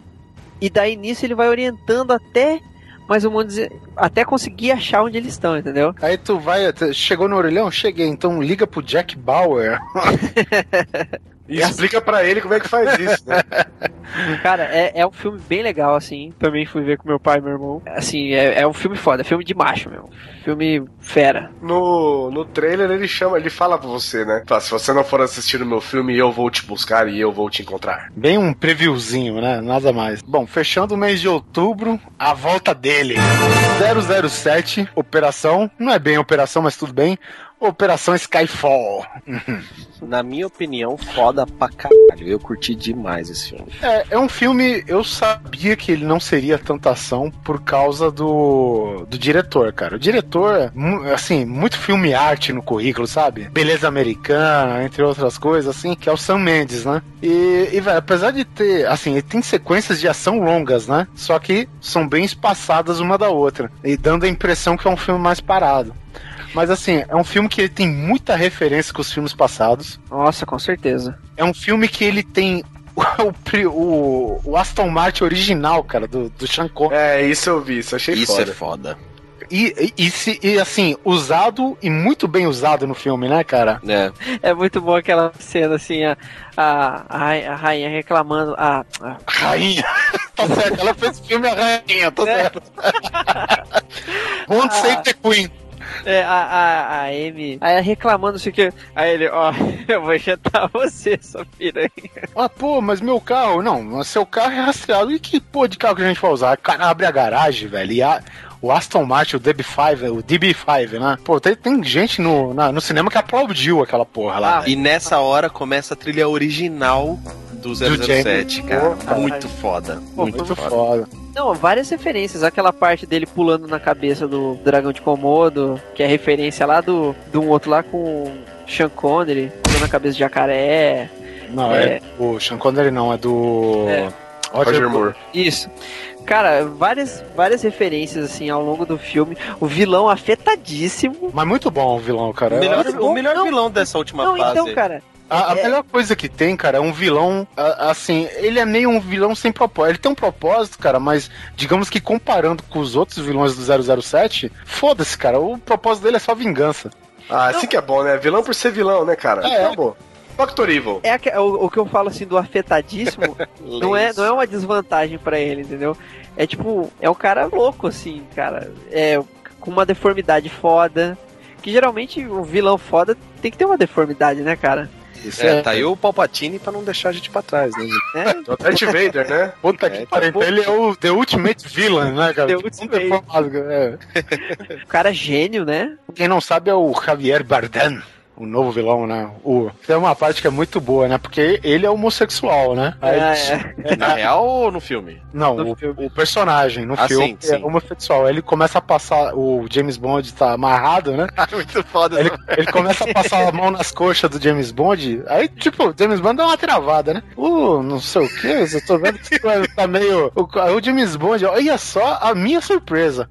F: E daí nisso ele vai orientando até mais ou menos até conseguir achar onde eles estão, entendeu?
E: Aí tu vai, chegou no orelhão? Cheguei, então liga pro Jack Bauer.
G: E explica pra ele como é que faz isso, né?
F: Cara, é, é um filme bem legal, assim. Também fui ver com meu pai e meu irmão. Assim, é, é um filme foda, é filme de macho, meu. Filme fera.
G: No, no trailer ele chama, ele fala pra você, né? Fala, se você não for assistir o meu filme, eu vou te buscar e eu vou te encontrar.
E: Bem um previewzinho, né? Nada mais. Bom, fechando o mês de outubro, a volta dele. 007, operação. Não é bem operação, mas tudo bem. Operação Skyfall.
I: Na minha opinião, foda pra caralho. Eu curti demais esse filme.
E: É, é um filme, eu sabia que ele não seria tanta ação por causa do, do diretor, cara. O diretor, é assim, muito filme arte no currículo, sabe? Beleza americana, entre outras coisas, assim, que é o Sam Mendes, né? E, e velho, apesar de ter, assim, ele tem sequências de ação longas, né? Só que são bem espaçadas uma da outra. E dando a impressão que é um filme mais parado. Mas assim, é um filme que ele tem muita referência com os filmes passados.
F: Nossa, com certeza.
E: É um filme que ele tem o, o, o Aston Martin original, cara, do, do Sean Connery.
G: É, isso eu vi, isso achei
I: Isso
G: foda.
I: é foda.
E: E, e, e, se- e, assim, usado e muito bem usado no filme, né, cara?
I: É.
F: É muito bom aquela cena, assim, a, a, a, rai- a rainha reclamando. A, a-
E: Rainha. tá certo, ela fez o filme A Rainha, tá certo. Won't save the Queen.
F: É, a, a, a Amy. Aí reclamando, o que. Aí ele, ó, eu vou injetar você, sua piranha.
E: Ah, pô, mas meu carro, não, seu carro é rastreado. E que pô de carro que a gente vai usar? O cara abre a garagem, velho, e a, o Aston Martin, o DB5, o DB5, né? Pô, tem, tem gente no, na- no cinema que aplaudiu aquela porra lá.
I: E nessa hora começa a trilha original do 007, cara.
E: Pô,
I: Muito foda.
F: Pô,
I: Muito
E: Muito
I: foda.
E: foda.
F: Não, várias referências. Aquela parte dele pulando na cabeça do dragão de Komodo, que é referência lá do, do um outro lá com Sean Connery, pulando na cabeça de jacaré.
E: Não, é, do Sean Connery não, é do...
F: É.
G: Roger Moore.
F: Isso. Cara, várias, várias referências assim ao longo do filme. O vilão afetadíssimo.
E: Mas muito bom o vilão, cara.
I: O melhor, o melhor
F: não.
I: vilão dessa última
F: Não,
I: fase.
F: então, cara.
E: A, a
F: É.
E: melhor coisa que tem, cara, é um vilão, a- assim, ele é meio um vilão sem propósito. Ele tem um propósito, cara, mas digamos que comparando com os outros vilões do 007, foda-se, cara, o propósito dele é só vingança.
G: Ah, assim que é bom, né? Vilão por ser vilão, né, cara?
E: É.
G: Acabou. Doctor Evil.
F: É aque- o, o que eu falo assim do afetadíssimo não é, não é uma desvantagem pra ele, entendeu? É tipo, é um cara louco, assim, cara. É com uma deformidade foda. Que geralmente o vilão foda tem que ter uma deformidade, né, cara?
E: Isso
I: É, tá aí o Palpatine pra não deixar a gente pra trás, né?
F: É,
G: O Darth Vader, né?
E: Puta que
I: É,
E: pariu. Então ele é o The Ultimate Villain, né, cara?
F: The
E: Tipo,
F: Ultimate.
E: um é.
F: o cara é gênio, né?
E: Quem não sabe é o Javier Bardem. O novo vilão, né? O... Tem uma parte que é muito boa, né? Porque ele é homossexual, né?
F: É, é.
I: Na real ou no filme?
E: Não,
F: No
E: o,
F: filme.
E: o personagem no
I: Ah,
E: filme
I: sim,
E: é
I: sim.
E: homossexual. Aí Ele começa a passar. O James Bond tá amarrado, né?
I: Muito foda.
E: Ele, ele começa a passar a mão nas coxas do James Bond. Aí, tipo, o James Bond dá uma travada, né? Uh, não sei o que, eu tô vendo que tá meio. O, o James Bond, olha só a minha surpresa.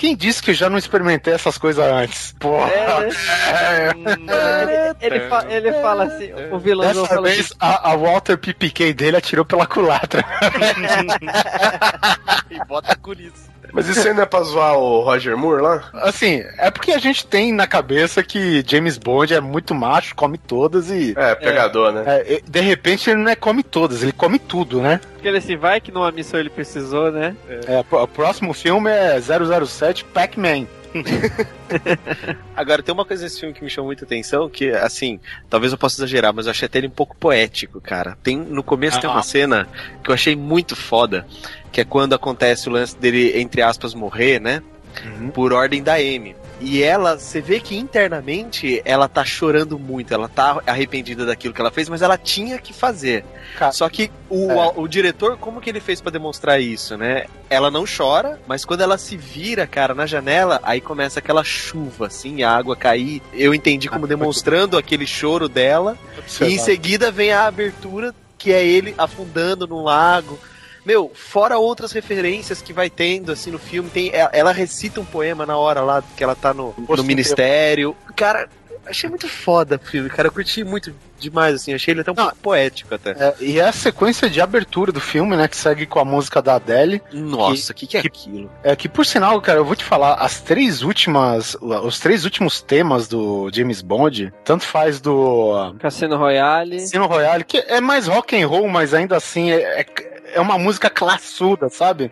E: Quem disse que eu já não experimentei essas coisas antes? Porra!
F: É, né? ele, ele, fa- ele fala assim, o vilão
E: Dessa
F: fala assim,
E: vez a, a Walter PPK dele atirou pela culatra.
I: e bota com isso.
G: Mas isso ainda é pra zoar o Roger Moore lá?
E: Assim, é porque a gente tem na cabeça que James Bond é muito macho, come todas e.
G: É, pegador, né?
E: é, de repente ele não é come todas, ele come tudo, né?
F: Porque ele se vai que numa missão ele precisou, né?
E: É, o próximo filme é 007 Pac-Man.
I: Agora, tem uma coisa nesse filme que me chamou muita atenção, que, assim, talvez eu possa exagerar, mas eu achei até ele um pouco poético, cara. Tem, no começo tem uma cena que eu achei muito foda, que é quando acontece o lance dele, entre aspas, morrer, né? Por ordem da M. E ela, você vê que internamente ela tá chorando muito, ela tá arrependida daquilo que ela fez, mas ela tinha que fazer.
E: Cara,
I: Só que o,
E: É.
I: o diretor, como que ele fez pra demonstrar isso, né? Ela não chora, mas quando ela se vira, cara, na janela, aí começa aquela chuva, assim, a água cair. Eu entendi como demonstrando aquele choro dela. E em seguida vem a abertura, que é ele afundando no lago. Meu, fora outras referências que vai tendo, assim, no filme, tem, ela, ela recita um poema na hora lá que ela tá no, no ministério. Cara, achei muito foda o filme, cara. Eu curti muito demais, assim. Achei ele até um pouco poético até.
E: É, e é a sequência de abertura do filme, né? Que segue com a música da Adele.
I: Nossa, o que, que é
E: que-
I: aquilo?
E: É que, por sinal, cara, eu vou te falar, as três últimas. Os três últimos temas do James Bond, tanto faz do
F: Cassino Royale.
E: Cassino Royale, que é mais rock and roll, mas ainda assim é, é, é uma música classuda, sabe?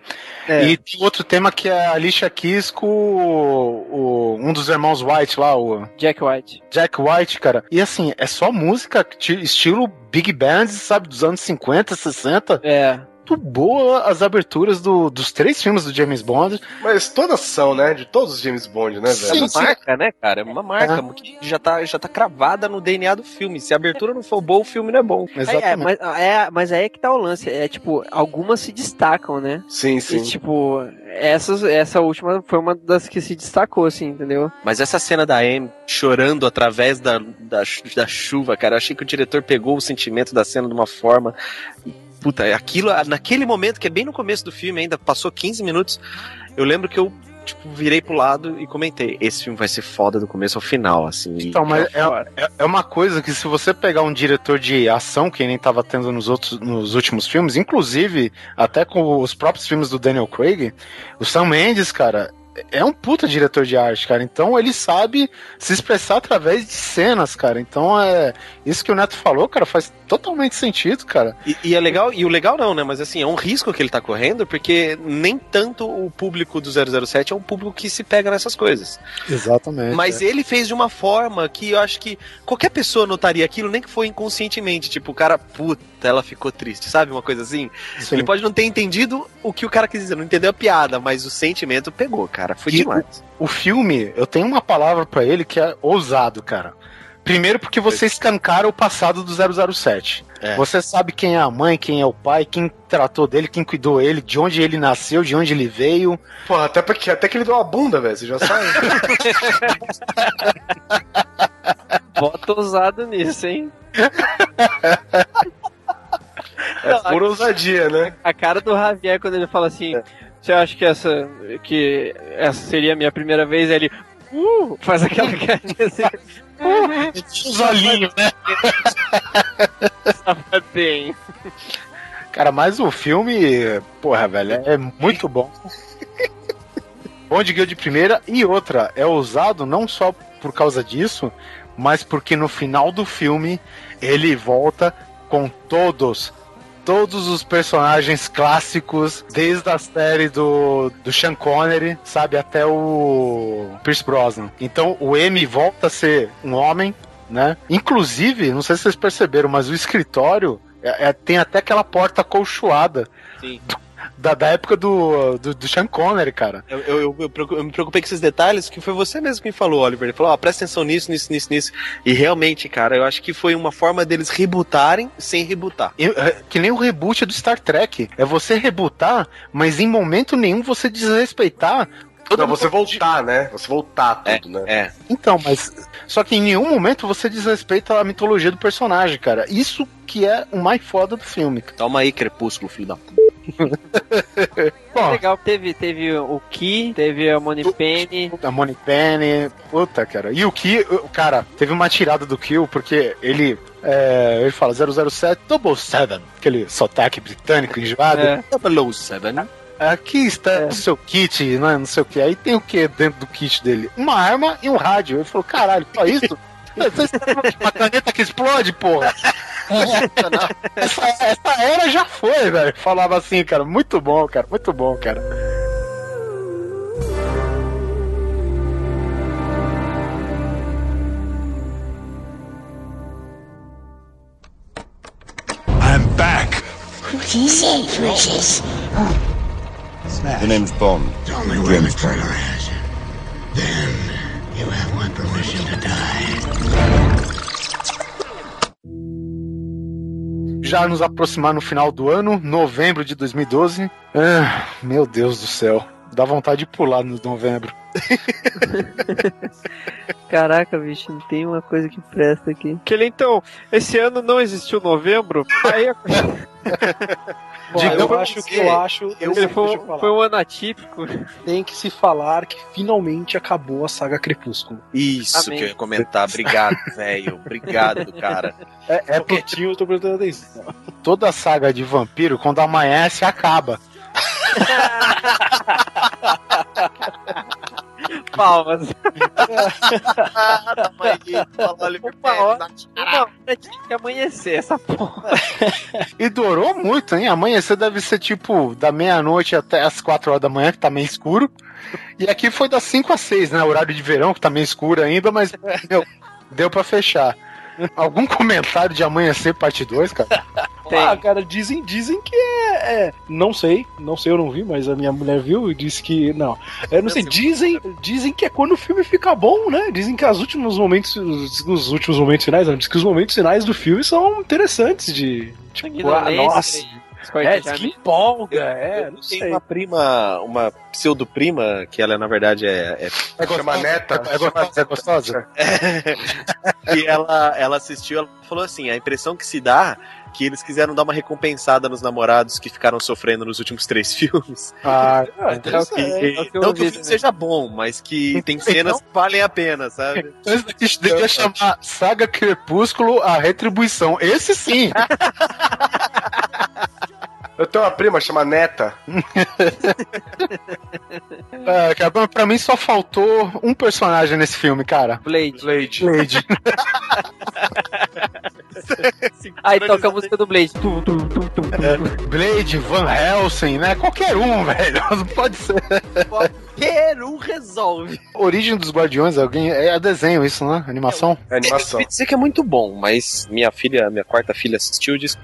F: É.
E: E tem outro tema que é a Alicia Keys com o, o- um dos irmãos White lá, o
F: Jack White.
E: Jack White, cara. E assim, é só música estilo Big Band, sabe, dos anos 50, 60.
F: É.
E: Muito boa as aberturas do- dos três filmes do James Bond.
G: Mas todas são, né? De todos os James Bond, né, velho?
I: É
E: Sim,
I: uma
E: sim.
I: marca, né, cara? É uma marca que já tá, já tá cravada no DNA do filme. Se a abertura não for boa, o filme não é bom.
F: É, é, mas, é, mas aí é que tá o lance. É tipo, algumas se destacam, né?
G: Sim, sim.
F: E tipo, essas, essa última foi uma das que se destacou, assim, entendeu?
I: Mas essa cena da Amy chorando através da, da, da chuva, cara, eu achei que o diretor pegou o sentimento da cena de uma forma. Puta, aquilo, naquele momento, que é bem no começo do filme ainda, passou 15 minutos, eu lembro que eu, tipo, virei pro lado e comentei: esse filme vai ser foda do começo ao final, assim.
E: Então, mas é, é- é uma coisa que se você pegar um diretor de ação, que nem tava tendo nos, outros, nos últimos filmes, inclusive até com os próprios filmes do Daniel Craig, o Sam Mendes, cara, é um puta diretor de arte, cara. Então ele sabe se expressar através de cenas, cara. Então é isso que o Neto falou, cara, faz totalmente sentido, cara.
I: E, e é legal, e o legal não, né? Mas assim, é um risco que ele tá correndo, porque nem tanto o público do 007 é um público que se pega nessas coisas.
E: Exatamente.
I: Mas ele fez de uma forma que eu acho que qualquer pessoa notaria aquilo, nem que foi inconscientemente. Tipo, o cara, puta, ela ficou triste, sabe? Uma coisa assim.
E: Sim.
I: Ele pode não ter entendido o que o cara quis dizer, não entendeu a piada, mas o sentimento pegou, cara. Foi
E: E
I: demais.
E: O, o filme, eu tenho uma palavra pra ele que é ousado, cara. Primeiro porque você escancara o passado do 007.
I: É.
E: Você sabe quem é a mãe, quem é o pai, quem tratou dele, quem cuidou ele, de onde ele nasceu, de onde ele veio.
G: Porra, até, porque, até que ele deu uma bunda, velho, você já sabe.
F: Bota ousado nisso, hein?
G: É pura ousadia, né?
F: A cara do Javier quando ele fala assim: Você acha que essa, que essa seria a minha primeira vez? Aí Ele uh, faz aquela carinha assim.
E: Os olhinhos, né?
F: Safadinho.
E: Cara, mas o filme, porra, velho, é muito bom. Bom de guia de primeira e outra, é ousado não só por causa disso, mas porque no final do filme ele volta com todos, todos os personagens clássicos, desde a série do, do Sean Connery, sabe, até o Pierce Brosnan. Então o M volta a ser um homem, né? Inclusive, não sei se vocês perceberam, mas o escritório é- é- tem até aquela porta colchoada.
I: Sim.
E: Da, da época do, do, do Sean Connery, cara.
I: Eu, eu, eu, eu me preocupei com esses detalhes, que foi você mesmo que me falou, Oliver. Ele falou, ó, presta atenção nisso, nisso, nisso, nisso. E realmente, cara, eu acho que foi uma forma deles rebootarem sem rebootar.
E: Eu- é, que nem o reboot do Star Trek. É você rebootar, mas em momento nenhum você desrespeitar. todo
G: Não, você voltar, né? Você voltar tudo, né?
I: É.
E: Então, mas. Só que em nenhum momento você desrespeita a mitologia do personagem, cara. Isso que é o mais foda do filme.
I: Toma aí, Crepúsculo, filho da puta.
E: Bom,
F: Legal, teve, teve o Ki, teve a Money Penny.
E: a Money Penny, puta, cara. E o o- cara, teve uma tirada do Kill, porque ele. é, ele fala 007 Double Seven, aquele sotaque britânico enjoado.
F: É.
I: Double Seven.
E: aqui está o seu kit, né, não sei o que. Aí tem o que dentro do kit dele? Uma arma e um rádio. Ele falou, caralho, só isso? Uma caneta que explode, porra? essa, essa era já foi, velho. Falava assim, cara. Muito bom, cara. Muito bom, cara.
C: I'm back.
D: What is it, Precious?
C: The name's Bond.
D: Only where the trailer has it. Then you have my permission to die.
E: Já nos aproximar no final do ano, novembro de 2012. Ah, meu Deus do céu. Dá vontade de pular no novembro.
F: Caraca, bicho, não tem uma coisa que presta aqui. Que ele, então, esse ano não existiu novembro. Aí a
H: Bom,
E: Diga
H: eu acho que eu acho. Eu,
F: ele foi, foi um ano atípico.
H: Tem que se falar que finalmente acabou a saga Crepúsculo.
I: Isso
F: Amém.
I: que eu ia comentar. Obrigado, velho. Obrigado, cara.
E: É, é
H: quietinho, eu tô prestando atenção.
E: toda a saga de vampiro, quando amanhece, acaba.
F: Palmas.
I: Uma
F: hora, tinha que amanhecer essa porra.
E: E durou muito, hein? Amanhecer deve ser tipo da meia-noite até as quatro horas da manhã, que tá meio escuro. E aqui foi das 5 às 6, né? Horário de verão, que tá meio escuro ainda, mas meu, deu pra fechar. Algum comentário de amanhecer parte 2, cara?
F: Tem.
H: Ah, cara, dizem, dizem que é, é- Não sei, não sei, eu não vi, mas a minha mulher viu e disse que. Não. Eu não sei, dizem, dizem que é quando o filme fica bom, né? Dizem que os últimos momentos. Os, os últimos momentos finais, não, diz que os momentos finais do filme são interessantes de. Tipo, ah, nossa. É, diz que empolga, é,
I: eu
H: não sei.
I: uma prima, uma pseudo-prima, que ela na verdade é, é
E: Chama neta? É gostosa? É gostosa?
I: e ela, ela assistiu, ela falou assim: a impressão que se dá que eles quiseram dar uma recompensada nos namorados que ficaram sofrendo nos últimos três filmes.
E: Ah,
H: Ah,
I: E-
H: interessante.
F: é que eu
I: não que o filme
F: também.
I: seja bom, mas que tem cenas que valem a pena, sabe?
E: Daqui devia chamar Saga Crepúsculo A Retribuição. Esse sim!
G: Eu tenho uma prima chamada Neta.
E: É, cara, pra- mim só faltou um personagem nesse filme, cara.
F: Blade.
G: Blade.
E: Blade.
F: Aí toca a música do Blade. Tum, tum, tum, tum, tum.
E: Blade, Van Helsing, né? Qualquer um, velho. Não pode ser.
F: Qualquer um resolve.
E: Origem dos Guardiões, alguém. É desenho isso, né? Animação?
G: É animação.
I: Eu dizer que é muito bom, mas minha filha, minha quarta filha assistiu e disse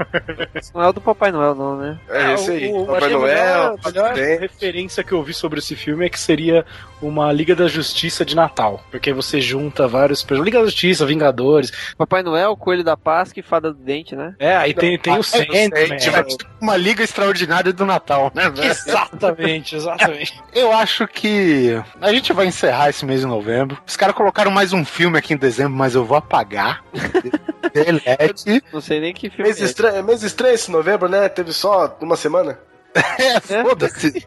F: Não é o do Papai Noel, não, né?
G: É esse aí.
H: O- o-
G: Papai
H: acho que a
G: Noel,
H: melhor, a melhor referência que eu vi sobre esse filme é que seria uma Liga da Justiça de Natal. Porque você junta vários personagens. Liga da Justiça, Vingadores.
F: Papai Noel, Coelho da Páscoa e Fada do Dente, né?
H: É, aí tem, tem o Sandman.
E: Sandman,
H: né?
E: tipo Uma liga extraordinária do Natal, né, velho?
H: Exatamente, exatamente.
E: Eu acho que a gente vai encerrar esse mês de novembro. Os caras colocaram mais um filme aqui em dezembro, mas eu vou apagar. Delete.
F: Não sei nem que filme
G: Mês
F: é esse.
G: estranho, mês estranho esse novembro, né? Teve só uma semana.
E: É, foda-se.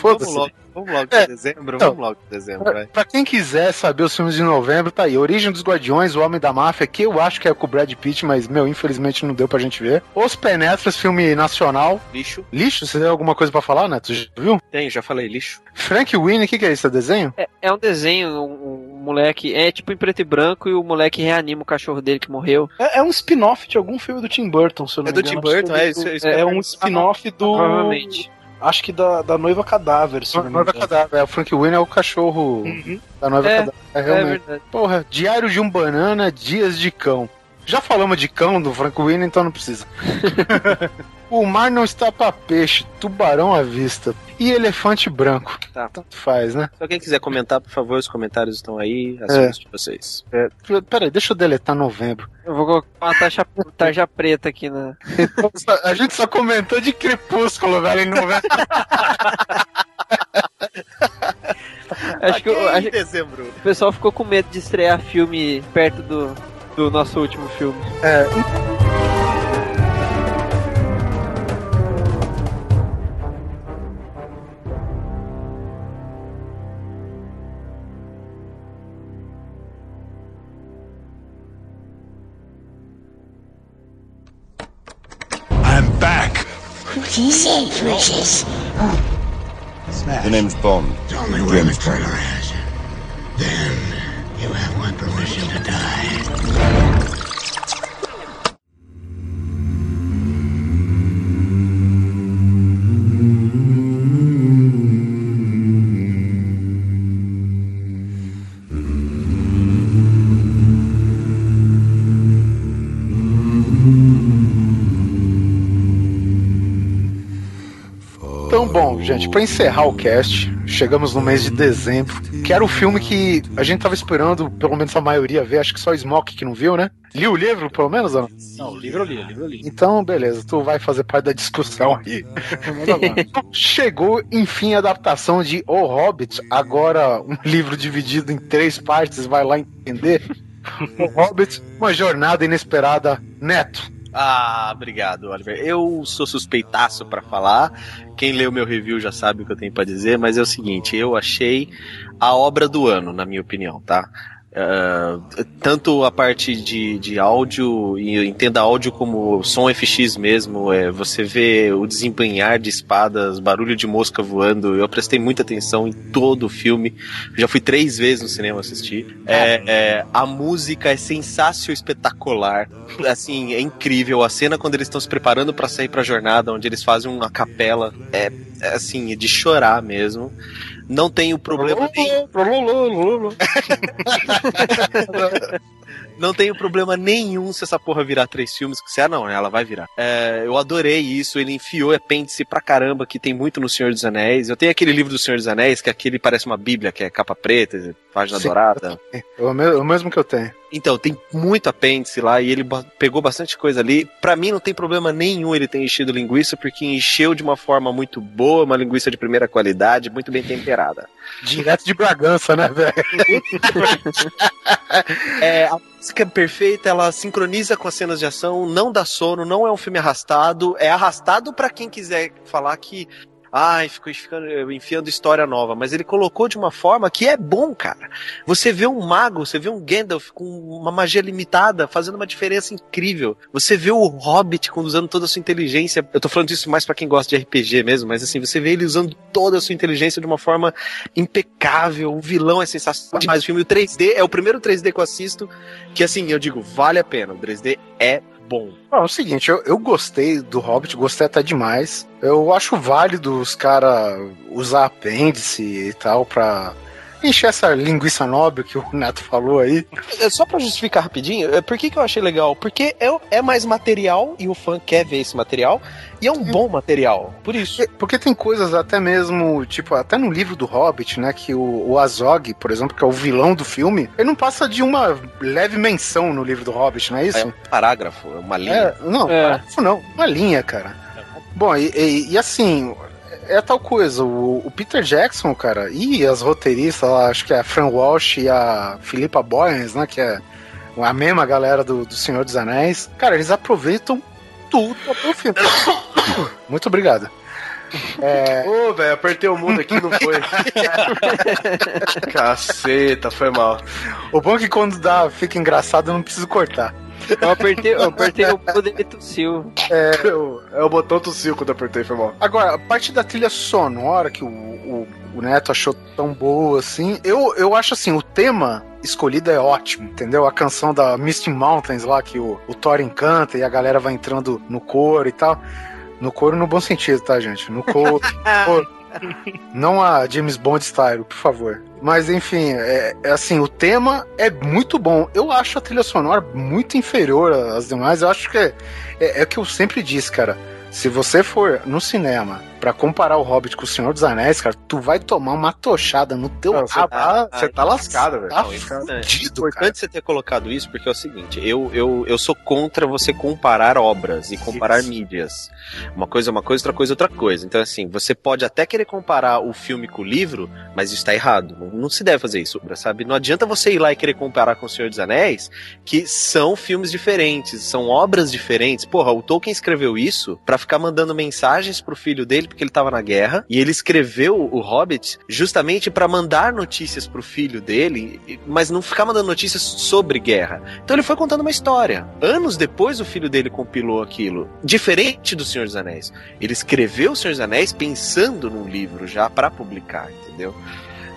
I: Vamos
E: Foda-se.
I: logo, vamos logo
E: É,
I: de dezembro,
E: então.
I: vamos logo de dezembro,
E: Pra, pra quem quiser saber os filmes de novembro, tá aí. Origem dos Guardiões, O Homem da Máfia, que eu acho que é com o Brad Pitt, mas, meu, infelizmente não deu pra gente ver. Os Penetras, filme nacional.
I: Lixo.
E: Lixo, você tem alguma coisa pra falar, Neto? Já viu?
I: Tem, já falei, lixo.
E: Frank Winnie, o que, que é isso? É desenho?
F: É, é um desenho, um, um moleque. É tipo em preto e branco e o moleque reanima o cachorro dele que morreu.
H: É, é um spin-off de algum filme do Tim Burton, se eu não
I: É
H: me
I: do
H: engano.
I: Tim Burton,
H: Acho que
I: é isso-
H: É,
I: eu
H: um spin-off do.
F: Provavelmente.
H: Acho que da, da Noiva Cadáver, se eu não me
E: Noiva. Cadáver. É, o Frank Winnie é o cachorro
H: Uhum.
E: da Noiva
F: É,
E: Cadáver. É,
F: É
E: realmente.
F: verdade.
E: Porra, Diário de um Banana, Dias de Cão. Já falamos de cão do Frank Winnie, então não precisa. o mar não está pra peixe, tubarão à vista. E elefante branco.
I: Tá.
E: Tanto faz, né?
I: Se alguém quiser comentar, por favor, os comentários estão aí, as
E: É.
I: de vocês.
E: Pera aí, deixa eu deletar novembro.
F: Eu vou colocar uma taxa, tarja preta aqui na.
E: A gente só comentou de crepúsculo, velho, em novembro.
F: Acho que, o-
I: Aqui
F: acho
I: dezembro.
F: o pessoal ficou com medo de estrear filme perto do, do nosso último filme.
E: É,
C: I'm back.
D: Who's it, Precious?
C: The name's Bond.
D: Only one
C: James
D: Mr.
C: Bond.
D: Horizon. Then you have my permission to die.
E: Gente, pra encerrar o cast, chegamos no mês de dezembro, que era o filme que a gente tava esperando, pelo menos a maioria ver, acho que só Smoke que não viu, né? Liu o livro, pelo menos, não?
H: Não, o livro eu li, o livro eu li.
E: Então, beleza, tu vai fazer parte da discussão aí. Chegou, enfim, a adaptação de O Hobbit, agora um livro dividido em três partes, vai lá entender. O Hobbit, uma jornada inesperada. Neto,
I: Ah, obrigado, Oliver. Eu sou suspeitaço pra falar. Quem leu meu review já sabe o que eu tenho pra dizer, mas é o seguinte, eu achei a obra do ano, na minha opinião, tá? Ah, tanto a parte de, de áudio, e entenda áudio como som FX mesmo, é, você vê o desempenhar de espadas, barulho de mosca voando, eu prestei muita atenção em todo o filme, já fui três vezes no cinema assistir. É, é, a música é sensacional, espetacular, assim, é incrível. A cena quando eles estão se preparando pra sair pra jornada, onde eles fazem uma capela, é, é, assim, é de chorar mesmo. Não tenho problema nem... Não tenho problema nenhum se essa porra virar três filmes. Se ah, não, né? Ela vai virar. É, eu adorei isso. Ele enfiou apêndice pra caramba, que tem muito no Senhor dos Anéis. Eu tenho aquele livro do Senhor dos Anéis, que aquele parece uma bíblia, que é capa preta, página
E: Sim.
I: dourada.
E: é o o mesmo que eu tenho.
I: Então, tem muito apêndice lá e ele pegou bastante coisa ali. Pra mim não tem problema nenhum ele ter enchido linguiça, porque encheu de uma forma muito boa, uma linguiça de primeira qualidade, muito bem temperada.
E: Direto de Bragança, né, velho?
I: É, a música é perfeita, ela sincroniza com as cenas de ação, não dá sono, não é um filme arrastado, é arrastado pra quem quiser falar que ai, ficou enfiando, história nova, mas ele colocou de uma forma que é bom, cara. Você vê um mago, você vê um Gandalf com uma magia limitada, fazendo uma diferença incrível. Você vê o Hobbit usando toda a sua inteligência. Eu tô falando disso mais pra quem gosta de RPG mesmo, mas assim, você vê ele usando toda a sua inteligência de uma forma impecável. O vilão é sensacional demais. O filme o 3D é o primeiro 3D que eu assisto, que assim, eu digo, vale a pena. O 3D é bom.
E: Bom, é o seguinte, eu, eu gostei do Hobbit, gostei até demais. Eu acho válido os caras usar apêndice e tal pra encher essa linguiça nobre que o Neto falou aí.
I: É, Só pra justificar rapidinho, é, por que, que eu achei legal? Porque é, é mais material e o fã quer ver esse material e é um bom material. Por isso.
E: Porque tem coisas até mesmo, tipo, até no livro do Hobbit, né, que o, o Azog, por exemplo, que é o vilão do filme, ele não passa de uma leve menção no livro do Hobbit, não é isso?
I: É um parágrafo, é uma linha.
E: É, não,
B: É.
E: parágrafo não, uma linha, cara. Bom, e, e- e assim, é tal coisa, o, o Peter Jackson, cara, e as roteiristas lá, acho que é a Fran Walsh e a Philippa Boyens, né, que é a mesma galera do, do Senhor dos Anéis, cara, eles aproveitam tudo pro filme. Muito obrigado. É,
G: Ô, velho, apertei o mundo aqui não foi. Caceta, foi mal.
E: o bom é que quando dá, fica engraçado, eu não preciso cortar.
F: Eu apertei, eu apertei o poder e tossiu.
G: É o botão tossiu quando apertei, foi mal.
E: Agora, a parte da trilha sonora que o, o, o Neto achou tão boa assim, eu, eu acho assim, o tema escolhido é ótimo, entendeu? A canção da Misty Mountains lá, que o, o Thor encanta e a galera vai entrando no coro e tal. No coro no bom sentido, tá, gente? No coro. coro. Não a James Bond style, por favor. Mas enfim, é, é assim, o tema é muito bom. Eu acho a trilha sonora muito inferior às demais. Eu acho que é, é, é o que eu sempre disse, cara. Se você for no cinema pra comparar o Hobbit com o Senhor dos Anéis, cara, tu vai tomar uma tochada no teu
G: Não, você tá, você tá lascado, velho.
E: Tá
I: Não, é
E: fudido,
I: importante
E: cara.
I: você ter colocado isso, porque é o seguinte, eu, eu, eu sou contra você comparar obras e comparar
E: Isso.
I: mídias. Uma coisa é uma coisa, outra coisa é outra coisa. Então, assim, você pode até querer comparar o filme com o livro, mas isso tá errado. Não não se deve fazer isso, sabe? Não adianta você ir lá e querer comparar com o Senhor dos Anéis, que são filmes diferentes, são obras diferentes. Porra, o Tolkien escreveu isso para ficar mandando mensagens pro filho dele porque ele tava na guerra, e ele escreveu o Hobbit justamente para mandar notícias pro filho dele, mas não ficar mandando notícias sobre guerra. Então ele foi contando uma história. Anos depois o filho dele compilou aquilo, diferente do Senhor dos Anéis. Ele escreveu o Senhor dos Anéis pensando num livro já para publicar, entendeu?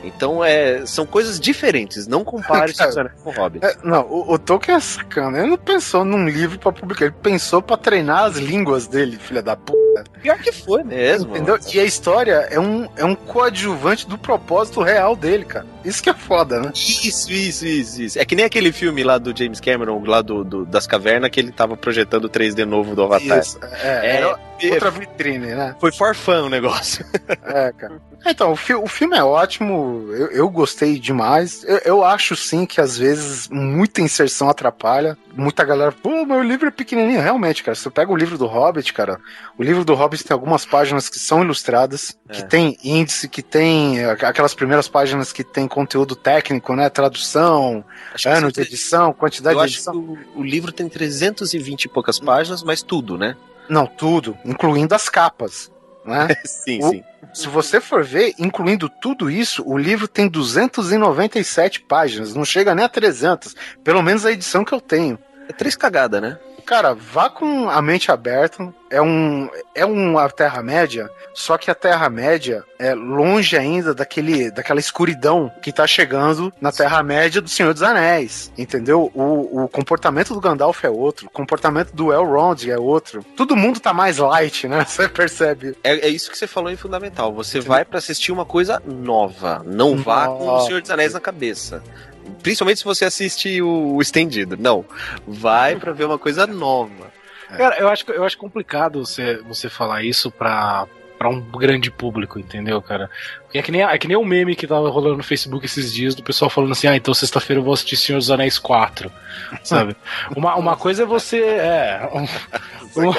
I: Então é, são coisas diferentes. Não compare Senhor dos Anéis com o Hobbit.
E: É, não, o, o Tolkien é sacana. Ele não pensou num livro pra publicar, ele pensou pra treinar as línguas dele, filha da puta.
I: Pior que foi mesmo.
E: Entendeu? E a história é um, é um coadjuvante do propósito real dele, cara. Isso que é foda, né?
I: Isso, isso, isso, isso. É que nem aquele filme lá do James Cameron, lá do, do das cavernas, que ele tava projetando o 3D novo do Avatar.
E: Isso, é, era outra vitrine, né?
I: Foi for fun o negócio.
E: É, cara. Então, o, fi o filme é ótimo, eu, eu gostei demais. Eu, eu, acho sim que às vezes muita inserção atrapalha. Muita galera, pô, meu livro é pequenininho. Realmente, cara, se você pega o livro do Hobbit, cara, o livro do Hobbit tem algumas páginas que são ilustradas, é. que tem índice, que tem aquelas primeiras páginas que tem conteúdo técnico, né? Tradução, ano de edição, quantidade
I: eu
E: de edição.
I: O, o, livro tem 320 e poucas páginas, mas tudo, né?
E: Não, tudo, incluindo as capas. Né?
I: sim,
E: o,
I: sim.
E: Se você for ver, incluindo tudo isso, o livro tem 297 páginas, não chega nem a 300, pelo menos a edição que eu tenho.
I: É três cagadas, né?
E: Cara, vá com a mente aberta. É um é uma Terra-média, só que a Terra-média é longe ainda daquele, daquela escuridão que tá chegando na Terra-média do Senhor dos Anéis. Entendeu? O, o comportamento do Gandalf é outro, o comportamento do Elrond é outro. Todo mundo tá mais light, né? Você percebe.
I: É, é isso que você falou em fundamental. Você entendeu? vai para assistir uma coisa nova. Não vá com o Senhor dos Anéis na cabeça. Principalmente se você assiste o, o estendido. Não. Vai para ver uma coisa nova.
H: É. Cara, eu acho, eu acho complicado você, você falar isso pra, pra um grande público, entendeu, cara? Porque é que, nem, é que nem o meme que tava rolando no Facebook esses dias do pessoal falando assim: ah, então sexta-feira eu vou assistir Senhor dos Anéis 4. Sabe? uma, uma coisa é você. É. Um, uma,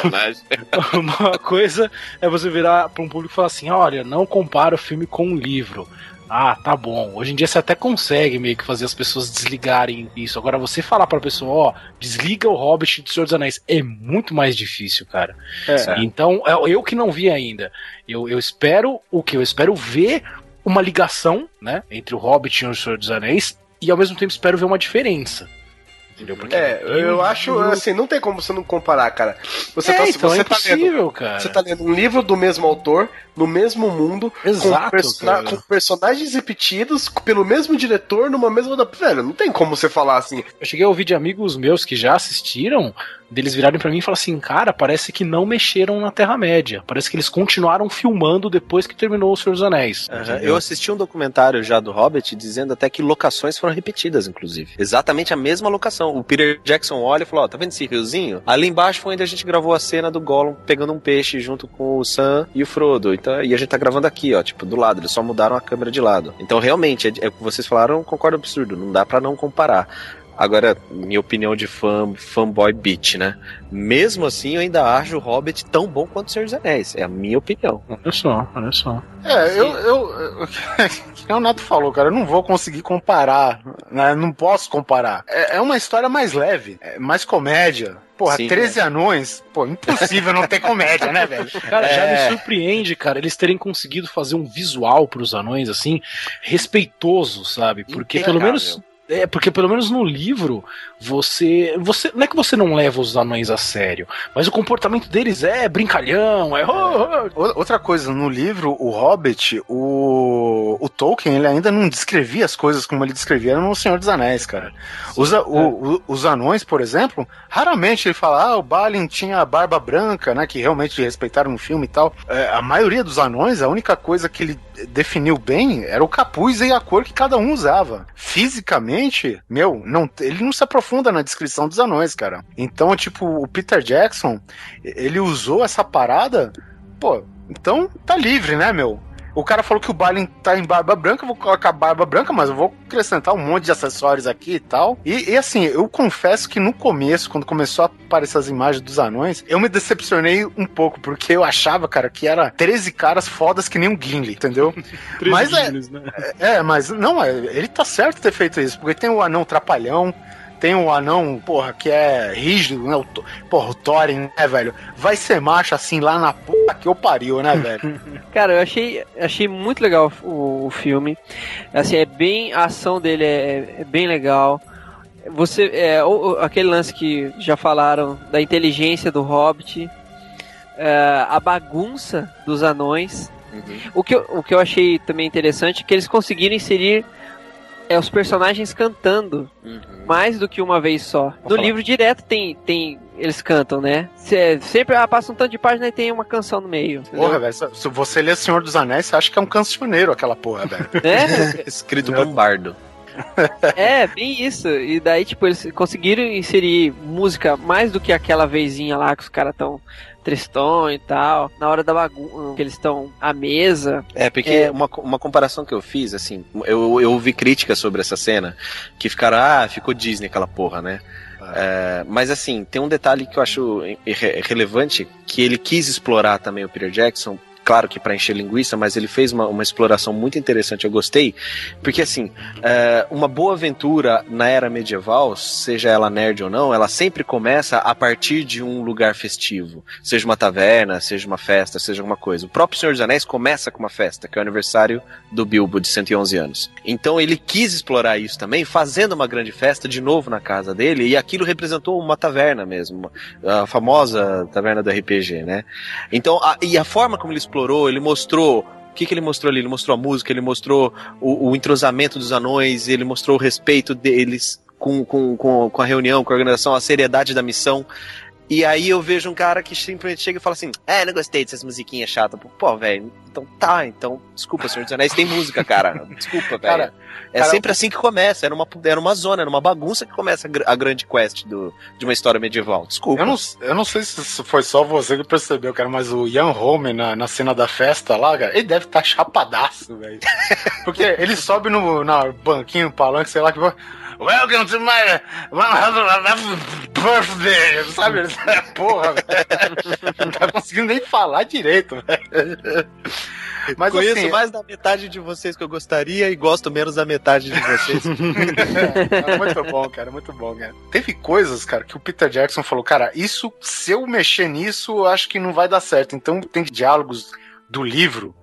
H: uma coisa é você virar pra um público e falar assim: olha, não compara o filme com um livro. Ah, tá bom. Hoje em dia você até consegue meio que fazer as pessoas desligarem isso. Agora, você falar pra pessoa, ó, desliga o Hobbit do Senhor dos Anéis, é muito mais difícil, cara. É. Então, eu que não vi ainda, eu, eu espero o que? Eu espero ver uma ligação, né, entre o Hobbit e o Senhor dos Anéis, e ao mesmo tempo espero ver uma diferença.
G: Entendeu? Porque é, eu acho, assim, não tem como você não comparar, cara. Você
H: é,
G: tá,
H: então
G: você
H: é
G: tá
H: impossível,
G: lendo,
H: cara.
G: Você tá lendo um livro do mesmo autor, no mesmo mundo,
H: Exato,
G: com, persona com, personagens repetidos, pelo mesmo diretor, numa mesma. Velho, não tem como você falar assim.
H: Eu cheguei a ouvir de amigos meus que já assistiram, deles virarem para mim e falar assim, cara, parece que não mexeram na Terra-média. Parece que eles continuaram filmando depois que terminou O Senhor dos Anéis.
I: Uhum. Eu assisti um documentário já do Hobbit dizendo até que locações foram repetidas, inclusive. Exatamente a mesma locação. O Peter Jackson olha e falou: Ó, tá vendo esse riozinho? Ali embaixo foi onde a gente gravou a cena do Gollum pegando um peixe junto com o Sam e o Frodo. Então, e a gente tá gravando aqui, ó, tipo, do lado. Eles só mudaram a câmera de lado. Então, realmente, é, é o que vocês falaram, concordo absurdo. Não dá para não comparar. Agora, minha opinião de fã, fanboy beat, né? Mesmo assim, eu ainda acho o Hobbit tão bom quanto o Senhor dos Anéis. É a minha opinião.
H: Olha só, olha só.
E: É, eu, eu, eu que o Neto falou, cara, eu não vou conseguir comparar, né? Não posso comparar. É, é uma história mais leve, é mais comédia. Porra,
I: Sim,
E: 13 anões, pô, impossível não ter comédia, né, velho?
H: Cara, já
E: É.
H: me surpreende, cara, eles terem conseguido fazer um visual pros anões, assim, respeitoso, sabe? Porque pelo menos. É, porque pelo menos no livro, você. você Não é que você não leva os anões a sério, mas o comportamento deles é brincalhão, é. oh, oh.
E: Outra coisa, no livro, o Hobbit, o, o Tolkien, ele ainda não descrevia as coisas como ele descrevia no Senhor dos Anéis, cara. Os, o- o- os anões, por exemplo, raramente ele fala, ah, o Balin tinha a barba branca, né, que realmente respeitaram no filme e tal. É, a maioria dos anões, a única coisa que ele definiu bem era o capuz e a cor que cada um usava. Fisicamente, meu, não, ele não se aprofunda na descrição dos anões, cara. Então, tipo, o Peter Jackson, ele usou essa parada, pô, então tá livre, né, meu? O cara falou que o Balin tá em barba branca, eu vou colocar barba branca, mas eu vou acrescentar um monte de acessórios aqui e tal. E, e assim, eu confesso que no começo, quando começou a aparecer as imagens dos anões, eu me decepcionei um pouco, porque eu achava, cara, que era 13 caras fodas que nem um Gimli, entendeu? mas é,
H: né?
E: é, mas não, é, ele tá certo ter feito isso, porque tem o anão trapalhão, tem um anão, porra, que é rígido, né? O, To- porra, o Thorin, né, velho? Vai ser macho assim lá na puta que eu pariu, né, velho?
F: Cara, eu achei, achei muito legal o, o filme. Assim, é bem. A ação dele é, é bem legal. Você. É, o- o- aquele lance que já falaram da inteligência do Hobbit. é, a bagunça dos anões. O que, eu, o que eu achei também interessante é que eles conseguiram inserir é, os personagens cantando mais do que uma vez só. No
E: falar.
F: livro direto tem, tem eles cantam, né? Cê- sempre ah, passa um tanto de página e tem uma canção no meio.
E: Porra, velho, se você lê Senhor dos Anéis, você acha que é um cancioneiro aquela porra, velho.
F: É,
I: Escrito por um bardo.
F: é, bem isso. E daí, tipo, eles conseguiram inserir música mais do que aquela vezinha lá que os caras tão tristão e tal. Na hora da bagunça, que eles estão à mesa.
I: É, porque
F: É.
I: Uma, uma comparação que eu fiz, assim, eu, eu ouvi críticas sobre essa cena, que ficaram, ah, ficou Disney aquela porra, né? É, mas assim, tem um detalhe que eu acho relevante, que ele quis explorar também o Peter Jackson, claro que para encher linguiça, mas ele fez uma, uma exploração muito interessante, eu gostei, porque assim, é, uma boa aventura na era medieval, seja ela nerd ou não, ela sempre começa a partir de um lugar festivo, seja uma taverna, seja uma festa, seja alguma coisa. O próprio Senhor dos Anéis começa com uma festa, que é o aniversário do Bilbo de 111 anos. Então ele quis explorar isso também, fazendo uma grande festa de novo na casa dele, e aquilo representou uma taverna mesmo, a famosa taverna do RPG, né? Então, a- e a forma como ele explorou, ele mostrou o que, que ele mostrou ali? Ele mostrou a música, ele mostrou o, o entrosamento dos anões, ele mostrou o respeito deles com, com, com, com a reunião, com a organização, a seriedade da missão. E aí eu vejo um cara que simplesmente chega e fala assim: É, não gostei dessas musiquinhas chatas. Pô, velho, então tá, então. Desculpa, Senhor dos Anéis tem música, cara. Desculpa, velho.
E: Cara,
I: É
E: cara,
I: sempre assim que começa. Era uma, era uma zona, era uma bagunça que começa a, gr- a grande quest do, de uma história medieval. Desculpa.
E: Eu não, eu não sei se foi só você que percebeu, cara, mas o Ian Holm na, na cena da festa lá, cara, ele deve estar chapadaço, velho. Porque ele sobe no na banquinho, no palanque, sei lá, que Welcome to my 111th birthday, sabe? Porra, velho. Não tá conseguindo nem falar direito, velho. Mas
I: Conheço
E: assim,
I: mais da metade de vocês que eu gostaria e gosto menos da metade de vocês.
E: é, muito bom, cara, muito bom, cara. Teve coisas, cara, que o Peter Jackson falou, cara, isso, se eu mexer nisso, eu acho que não vai dar certo. Então tem diálogos do livro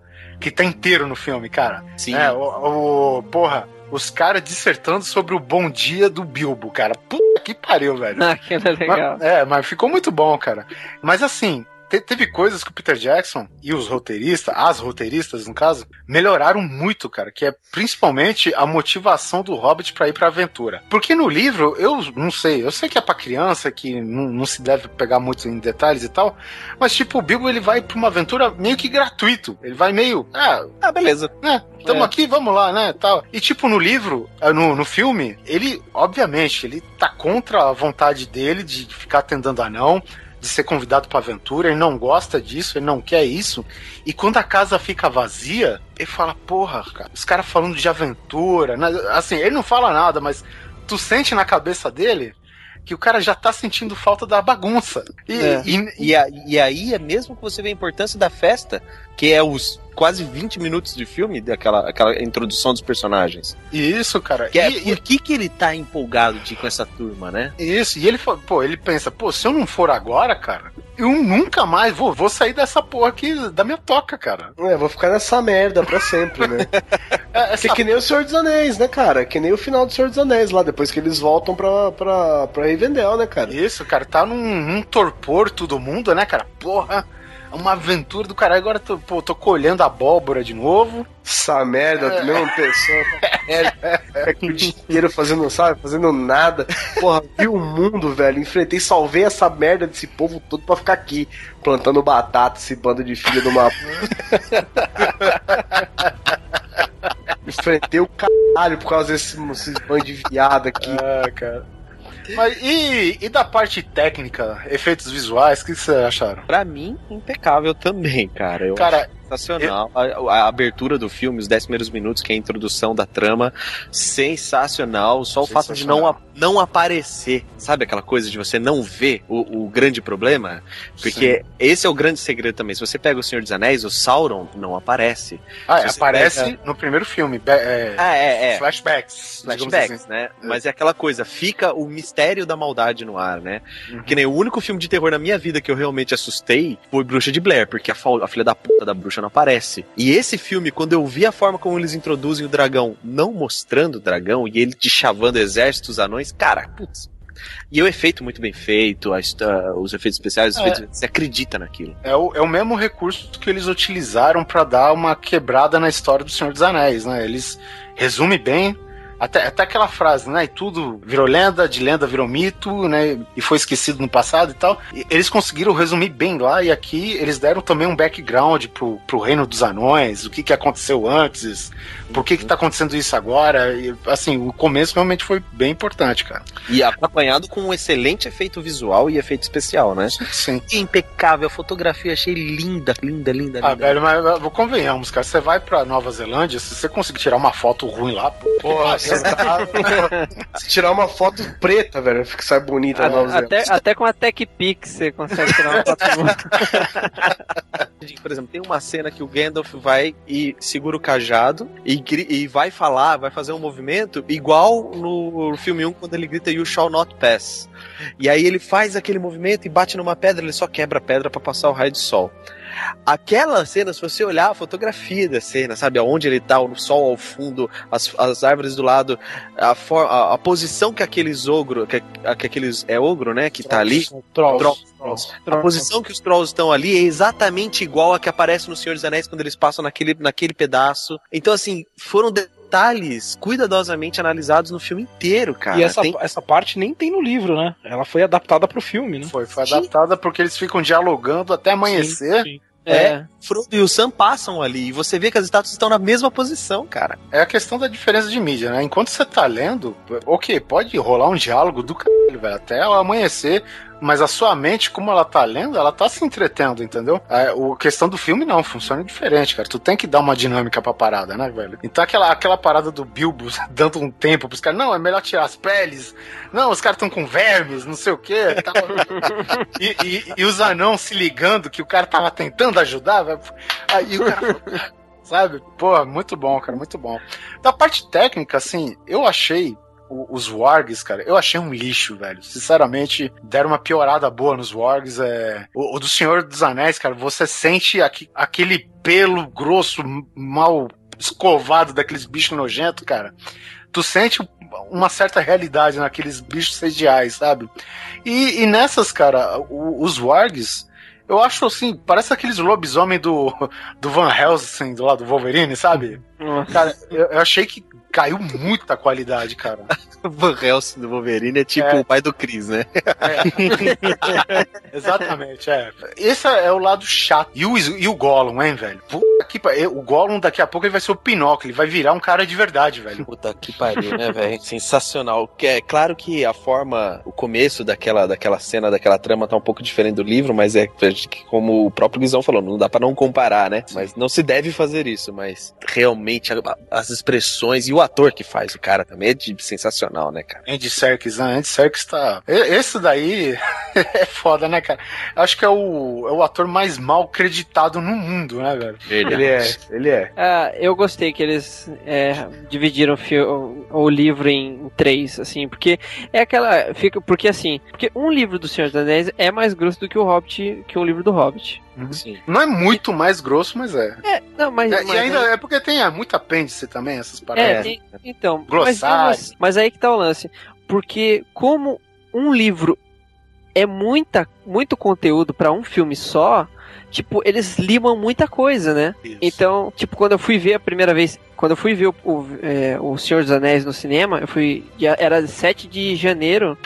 E: que tá inteiro no filme, cara.
I: Sim.
E: É, o, o- porra, os caras dissertando sobre o bom dia do Bilbo, cara. Puta que pariu, velho.
F: Aquilo é legal.
E: Mas- é, mas ficou muito bom, cara. Mas assim, te- teve coisas que o Peter Jackson e os roteiristas, as roteiristas no caso, melhoraram muito, cara, que é principalmente a motivação do Hobbit pra ir pra aventura. Porque no livro, eu não sei, eu sei que é pra criança, que não, não se deve pegar muito em detalhes e tal, mas tipo, o Bilbo ele vai pra uma aventura meio que gratuito. Ele vai meio, ah,
I: ah, beleza.
E: né? Tamo
I: É.
E: aqui, vamos lá, né? Tal. E tipo, no livro, ah, no, no filme, ele, obviamente, ele tá contra a vontade dele de ficar atendendo anão, de ser convidado pra aventura, ele não gosta disso, ele não quer isso. E quando a casa fica vazia, ele fala, porra, cara, os caras falando de aventura, né? assim, ele não fala nada, mas tu sente na cabeça dele que o cara já tá sentindo falta da bagunça. E,
I: É.
E: e-
I: E, a- e aí é mesmo que você vê a importância da festa, que é os quase 20 minutos de filme, daquela aquela introdução dos personagens.
E: e isso, cara.
I: Que é,
E: e-
I: por que, que ele tá empolgado de ir com essa turma, né?
E: Isso, e ele pô, ele pensa, pô, se eu não for agora, cara, eu nunca mais vou, vou sair dessa porra aqui da minha toca, cara.
G: É, vou ficar nessa merda pra sempre, né?
E: É, essa
G: Que, que nem o Senhor dos Anéis, né, cara? Que nem o final do Senhor dos Anéis lá, depois que eles voltam pra, pra, pra Rivendell, né, cara?
E: Isso, cara, tá num, num torpor todo mundo, né, cara? Porra, é uma aventura do caralho. Agora tô, pô, tô colhendo abóbora de novo.
G: Essa merda,
E: É.
G: é. mesma pessoa, merda, fica aqui o dia inteiro fazendo, sabe, fazendo nada. Porra, vi o mundo, velho, enfrentei, salvei essa merda desse povo todo pra ficar aqui, plantando batata, esse bando de filho de uma... enfrentei o caralho por causa desse, desses bando de viado aqui.
E: Ah, cara. Mas e, e da parte técnica, efeitos visuais, o que vocês acharam?
I: Pra mim, impecável também, cara. Eu
E: Cara,
I: sensacional. A, a abertura do filme, os 10 primeiros minutos, que é a introdução da trama, sensacional. Só o fato de não, não aparecer, sabe aquela coisa de você não ver o, o grande problema? Porque esse é o grande segredo também. Se você pega o Senhor dos Anéis, o Sauron não aparece.
E: Ah, aparece
I: pega-
E: no primeiro filme. é,
I: Ah, é, é.
E: Flashbacks.
I: Flashbacks,
E: assim.
I: né? Mas é aquela coisa, fica o mistério da maldade no ar, né?
E: Uhum.
I: Que nem o único filme de terror na minha vida que eu realmente assustei foi Bruxa de Blair, porque a, a filha da puta da bruxa não aparece. E esse filme, quando eu vi a forma como eles introduzem o dragão, não mostrando o dragão e ele te chavando exércitos anões, cara, putz. E o efeito muito bem feito, a histó- os efeitos especiais, os
E: É.
I: efeitos- você acredita naquilo.
E: É o, é o mesmo recurso que eles utilizaram pra dar uma quebrada na história do Senhor dos Anéis, né? Eles resumem bem. Até, até aquela frase, né? E tudo virou lenda, de lenda virou mito, né? E foi esquecido no passado e tal. E eles conseguiram resumir bem lá, e aqui eles deram também um background pro, pro reino dos anões, o que, que aconteceu antes, por que, que tá acontecendo isso agora. E, assim, o começo realmente foi bem importante, cara.
I: E acompanhado com um excelente efeito visual e efeito especial, né?
E: Sim.
I: Impecável, a fotografia achei linda, linda, linda,
E: Ah,
I: linda.
E: velho, mas mas convenhamos, cara. Você vai pra Nova Zelândia, se você conseguir tirar uma foto ruim lá, pô,
G: Porra, Se tirar uma foto preta, velho, fica sai bonita Zelândia.
F: Até, até com a Tech Pix você consegue tirar uma foto boa.
I: Por exemplo, tem uma cena que o Gandalf vai e segura o cajado e, e vai falar, vai fazer um movimento igual no filme 1 quando ele grita You shall not pass. E aí ele faz aquele movimento e bate numa pedra, ele só quebra a pedra pra passar o raio de sol. Aquela cena, se você olhar a fotografia da cena, sabe, aonde ele tá, o sol ao fundo, as, as árvores do lado, a, for- a, a posição que aqueles ogro, que, que aqueles é ogro, né, que tá ali,
H: Trolls.
I: Trolls. A posição que os trolls estão ali é exatamente igual a que aparece no Senhor dos Anéis quando eles passam naquele, naquele pedaço. Então, assim, foram detalhes cuidadosamente analisados no filme inteiro, cara.
H: e essa,
I: Tem-
H: essa parte nem tem no livro, né? Ela foi adaptada pro filme, né?
E: Foi, foi adaptada porque eles ficam dialogando até amanhecer.
H: Sim, sim.
I: É, Frodo e o Sam passam ali e você vê que as estátuas estão na mesma posição, cara.
E: É a questão da diferença de mídia, né? Enquanto você tá lendo, ok, pode rolar um diálogo do caralho, velho, até o amanhecer, mas a sua mente, como ela tá lendo, ela tá se entretendo, entendeu? A, o questão do filme não, funciona diferente, cara. Tu tem que dar uma dinâmica pra parada, né, velho? Então aquela, aquela parada do Bilbo dando um tempo pros caras, não, é melhor tirar as peles, não, os caras estão com vermes, não sei o quê. tal. e, e- e os anãos se ligando que o cara tava tentando ajudar, velho. Aí o cara. Sabe? Pô, muito bom, cara, muito bom. Da parte técnica, assim, eu achei os wargs, cara, eu achei um lixo, velho. Sinceramente, deram uma piorada boa nos wargs. É... O, o do Senhor dos Anéis, cara, você sente aqui- aquele pelo grosso, mal escovado daqueles bichos nojentos, cara. Tu sente uma certa realidade naqueles bichos sediais, sabe? E, e nessas, cara, o- os wargs, eu acho assim, parece aqueles lobisomem do, do Van Helsing, do lado do Wolverine, sabe? Cara, eu, eu achei que caiu muita qualidade, cara.
I: O Van Helsing do Wolverine é tipo
E: É.
I: o pai do Chris, né?
E: Exatamente, é. Esse é o lado chato. E o, e o Gollum, hein, velho? Puta que pa- O Gollum daqui a pouco ele vai ser o Pinóquio, ele vai virar um cara de verdade, velho.
I: Puta que pariu, né, velho? Sensacional. Que é claro que a forma, o começo daquela, daquela cena, daquela trama tá um pouco diferente do livro, mas é que, como o próprio Guizão falou, não dá pra não comparar, né? Mas não se deve fazer isso, mas realmente a- as expressões e o ator que faz o cara também é de- sensacional, né, cara?
E: Andy Serkis, né? Andy Serkis tá. Esse daí é foda, né, cara? Acho que é o, é o ator mais mal creditado no mundo, né, velho?
G: Ele é, ele é.
F: Ah, eu gostei que eles é, dividiram o, o- o livro em três, assim, porque é aquela. Fica, porque assim, porque um livro do Senhor dos Anéis é mais grosso do que o Hobbit, que um livro do Hobbit.
I: Sim.
E: Não é muito mais grosso, mas é.
F: É, não, mas.
E: É,
F: mas
E: e ainda é porque tem é, muito apêndice também, essas
F: É,
E: paradas.
F: tem- então. Mas,
E: Glossário.
F: mas, mas aí que tá o lance. Porque como um livro é muita, muito conteúdo pra um filme só, tipo, eles limam muita coisa, né?
E: Isso.
F: Então, tipo, quando eu fui ver a primeira vez, quando eu fui ver o, o, é, o Senhor dos Anéis no cinema, eu fui. Era 7 de janeiro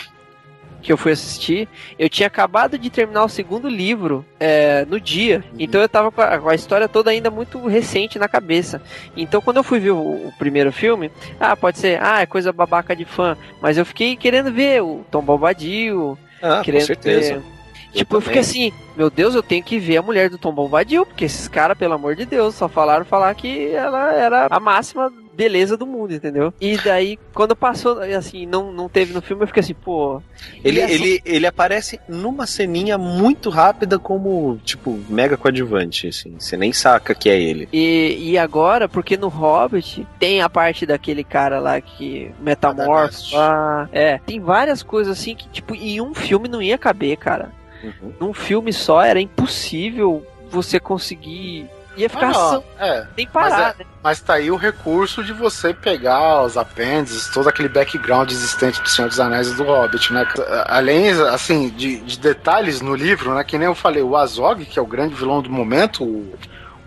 F: que eu fui assistir. Eu tinha acabado de terminar o segundo livro é, no dia. Então eu tava com a, com a história toda ainda muito recente na cabeça. Então quando eu fui ver o, o primeiro filme, ah, pode ser, ah, é coisa babaca de fã. Mas eu fiquei querendo ver o Tom Bombadil,
I: Ah,
F: querendo
I: com certeza.
F: ver. Tipo, eu, fiquei assim, meu Deus, eu tenho que ver a mulher do Tom Bombadil, porque esses caras, pelo amor de Deus, só falaram falar que ela era a máxima beleza do mundo, entendeu? E daí, quando passou, assim, não, não teve no filme, eu fiquei assim, pô.
I: Ele,
F: essa-
I: ele, ele aparece numa ceninha muito rápida como, tipo, mega coadjuvante, assim. Você nem saca que é ele.
F: E, e agora, porque no Hobbit tem a parte daquele cara lá que metamorfo lá. É, tem várias coisas assim que, tipo, em um filme não ia caber, cara.
I: Uhum.
F: Num filme só era impossível você conseguir. Ia ficar
E: Ah,
F: sem,
E: é.
F: sem parar,
E: Mas,
F: né?
E: mas tá aí o recurso de você pegar os apêndices, todo aquele background existente do Senhor dos Anéis e do Hobbit, né? Além, assim, de, de detalhes no livro, né? Que nem eu falei, o Azog, que é o grande vilão do momento, o,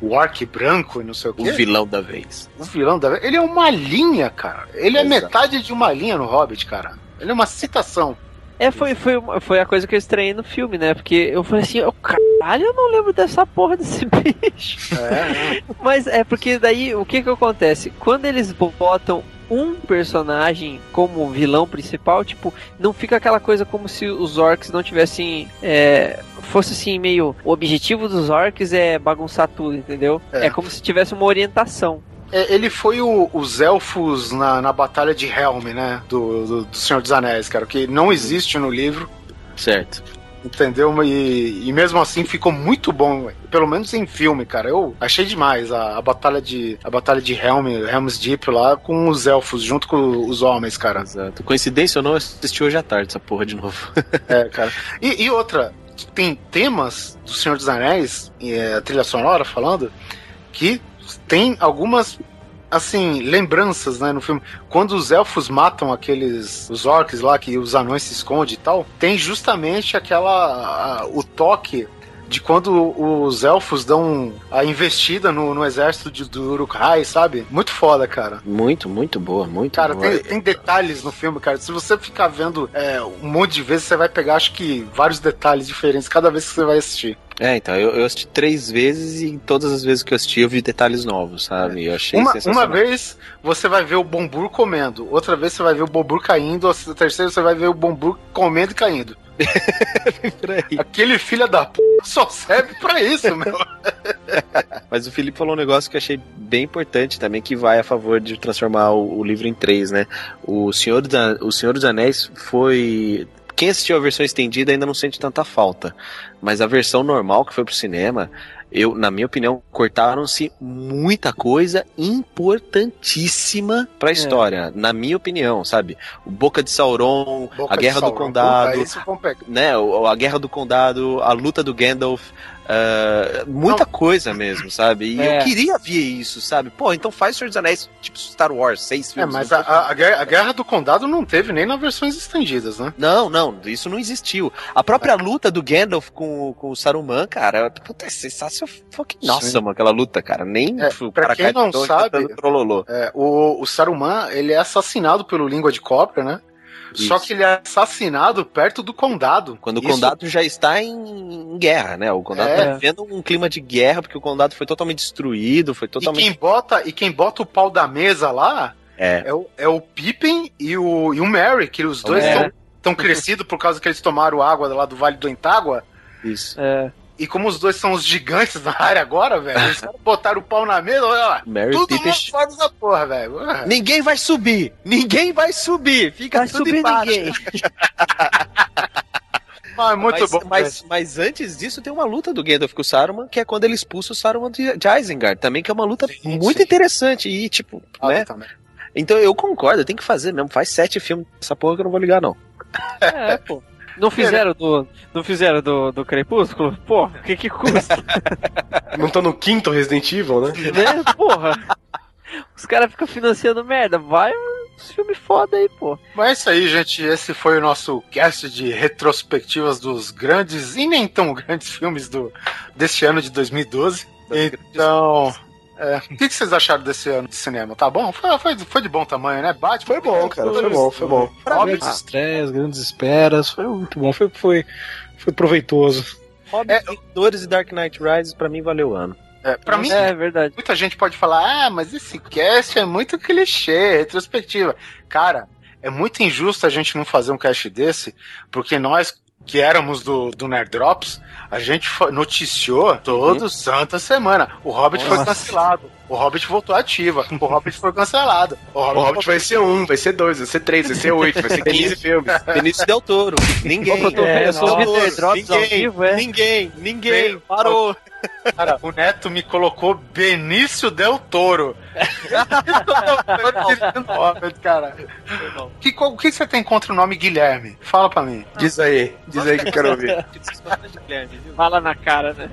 E: o Orc branco e não sei o quê.
I: O vilão da vez.
E: O vilão da Ele é uma linha, cara. Ele é
I: Exato.
E: metade de uma linha no Hobbit, cara. Ele é uma citação.
F: É, foi, foi, foi a coisa que eu estranhei no filme, né? Porque eu falei assim, "Ô, caralho, eu não lembro dessa porra desse bicho.
E: É,
F: Mas é porque daí o que que acontece? Quando eles botam um personagem como vilão principal, tipo, não fica aquela coisa como se os orcs não tivessem. É, fosse assim, meio. O objetivo dos orcs é bagunçar tudo, entendeu?
E: É.
F: É, como se tivesse uma orientação.
E: É, ele foi o- os elfos na, na batalha de Helm, né? Do, do, do Senhor dos Anéis, cara. Que não existe no livro,
I: Certo.
E: entendeu? E, e mesmo assim ficou muito bom, pelo menos em filme, cara. Eu achei demais a, a batalha de a batalha de Helm, Helm's Deep lá com os elfos junto com os homens, cara.
I: Exato. Coincidência ou não, eu assisti hoje à tarde essa porra de novo.
E: É, cara. E, e outra, tem temas do Senhor dos Anéis, e é, a trilha sonora falando, que tem algumas, assim, lembranças, né, no filme. Quando os elfos matam aqueles, os orcs lá, que os anões se escondem e tal, tem justamente aquela, a- o toque de quando os elfos dão a investida no, no exército de, do Uruk-hai, sabe? Muito foda, cara.
I: Muito, muito boa, muito
E: Cara,
I: boa.
E: tem, tem detalhes no filme, cara. Se você ficar vendo é, um monte de vezes, você vai pegar, acho que, vários detalhes diferentes cada vez que você vai assistir.
I: É, então, eu, eu assisti três vezes e todas as vezes que eu assisti eu vi detalhes novos, sabe? Eu achei
E: Uma, uma vez você vai ver o Bombur comendo, outra vez você vai ver o Bombur caindo, a terceira você vai ver o Bombur comendo e caindo. Aquele filho da p só serve pra isso, meu.
I: Mas o Felipe falou um negócio que eu achei bem importante também, que vai a favor de transformar o, o livro em três, né? O Senhor, da, o Senhor dos Anéis foi. Quem assistiu a versão estendida ainda não sente tanta falta. Mas a versão normal que foi pro cinema, eu, na minha opinião, cortaram-se muita coisa importantíssima pra história. Na minha opinião, sabe? O Boca de Sauron,
E: Boca
I: a Guerra do
E: Sauron.
I: Condado
E: Puta, esse vão pegar.
I: né, a guerra do condado, a luta do Gandalf, ah, muita coisa mesmo, sabe? E
F: É.
I: eu queria ver isso, sabe? Pô, então faz Senhor dos Anéis, tipo Star Wars, seis
E: É,
I: filmes.
E: mas
I: não
E: a, a- a guerra, do Condado não teve nem nas versões estendidas, né?
I: Não, não, isso não existiu. A própria luta do Gandalf com, com o Saruman, cara, puta, é sensacional. Nossa,
E: Sim.
I: mano, aquela luta, cara. Nem
E: É,
I: o
E: pra quem não
I: e
E: sabe-
I: tá trololô.
E: É, o, o Saruman, ele é assassinado pelo Língua de Cobra, né? Só
I: Isso.
E: que ele é assassinado perto do condado.
I: Quando o
E: Isso-
I: condado já está em, em guerra, né? O condado
E: É.
I: tá vivendo um clima de guerra, porque o condado foi totalmente destruído, foi
E: E
I: totalmente.
E: quem, bota, e quem bota o pau da mesa lá
I: É.
E: é o, é o Pippin e o, e o Merry, que os dois
F: Merry.
E: estão crescidos por causa que eles tomaram água lá do Vale do Entágua.
I: Isso.
F: É.
E: E como os dois são os gigantes da área agora, velho, eles botaram o pau na mesa, olha lá.
I: Mary
E: Tudo
I: Pippin
E: mundo fora da porra, velho.
I: Ninguém vai subir! Ninguém vai subir! Fica
F: Vai
I: tudo
F: subir
I: embaixo.
F: ninguém.
E: Ah, é muito
I: mas,
E: bom.
I: Mas, mas antes disso tem uma luta do Gandalf com o Saruman, que é quando ele expulsa o Saruman de, de Isengard, também, que é uma luta
E: Sim,
I: muito
E: sim.
I: interessante. E, tipo,
E: Ah,
I: né?
E: também.
I: Então eu concordo, tem que fazer mesmo. Faz sete filmes dessa porra que eu não vou ligar, não.
F: É, pô. Não fizeram do, não fizeram do, do Crepúsculo? Pô, o que que custa,
G: Não tá no quinto Resident Evil, né?
F: né? Porra. Os caras ficam financiando merda. Vai uns filmes foda aí, pô.
E: Mas é isso aí, gente. Esse foi o nosso cast de retrospectivas dos grandes e nem tão grandes filmes do, deste ano de 2012. Então, é, o que, que vocês acharam desse ano de cinema? Tá bom? Foi, foi, foi de bom tamanho, né? Batman.
G: Foi bom, cara, foi bom, foi bom.
H: Grandes estreias, grandes esperas, foi muito bom, foi, foi, foi proveitoso.
I: Hobbit, Vingadores e Dark Knight Rises, pra mim, valeu o ano.
E: É, pra mim,
F: É verdade.
E: muita gente pode falar, ah, mas esse cast é muito clichê, retrospectiva. Cara, é muito injusto a gente não fazer um cast desse, porque nós, que éramos do, do Nerd Drops, a gente noticiou todo santa semana. O Hobbit foi
F: Nossa.
E: cancelado. O Hobbit voltou ativa. O Hobbit foi cancelado. O
G: O
E: Hobbit,
G: Hobbit vai ser um, vai ser dois, vai ser três, vai ser oito, vai ser 15 filmes.
I: Benício Del Toro. Ninguém.
B: É,
F: eu sou
I: ninguém,
F: vivo, é.
I: ninguém, ninguém. Parou.
E: Cara, o Neto me colocou Benício Del Toro. Hobbit, cara. Que, o que você tem contra o nome Guilherme? Fala pra mim.
G: Diz aí, diz aí que eu quero ouvir.
F: Fala na cara, né?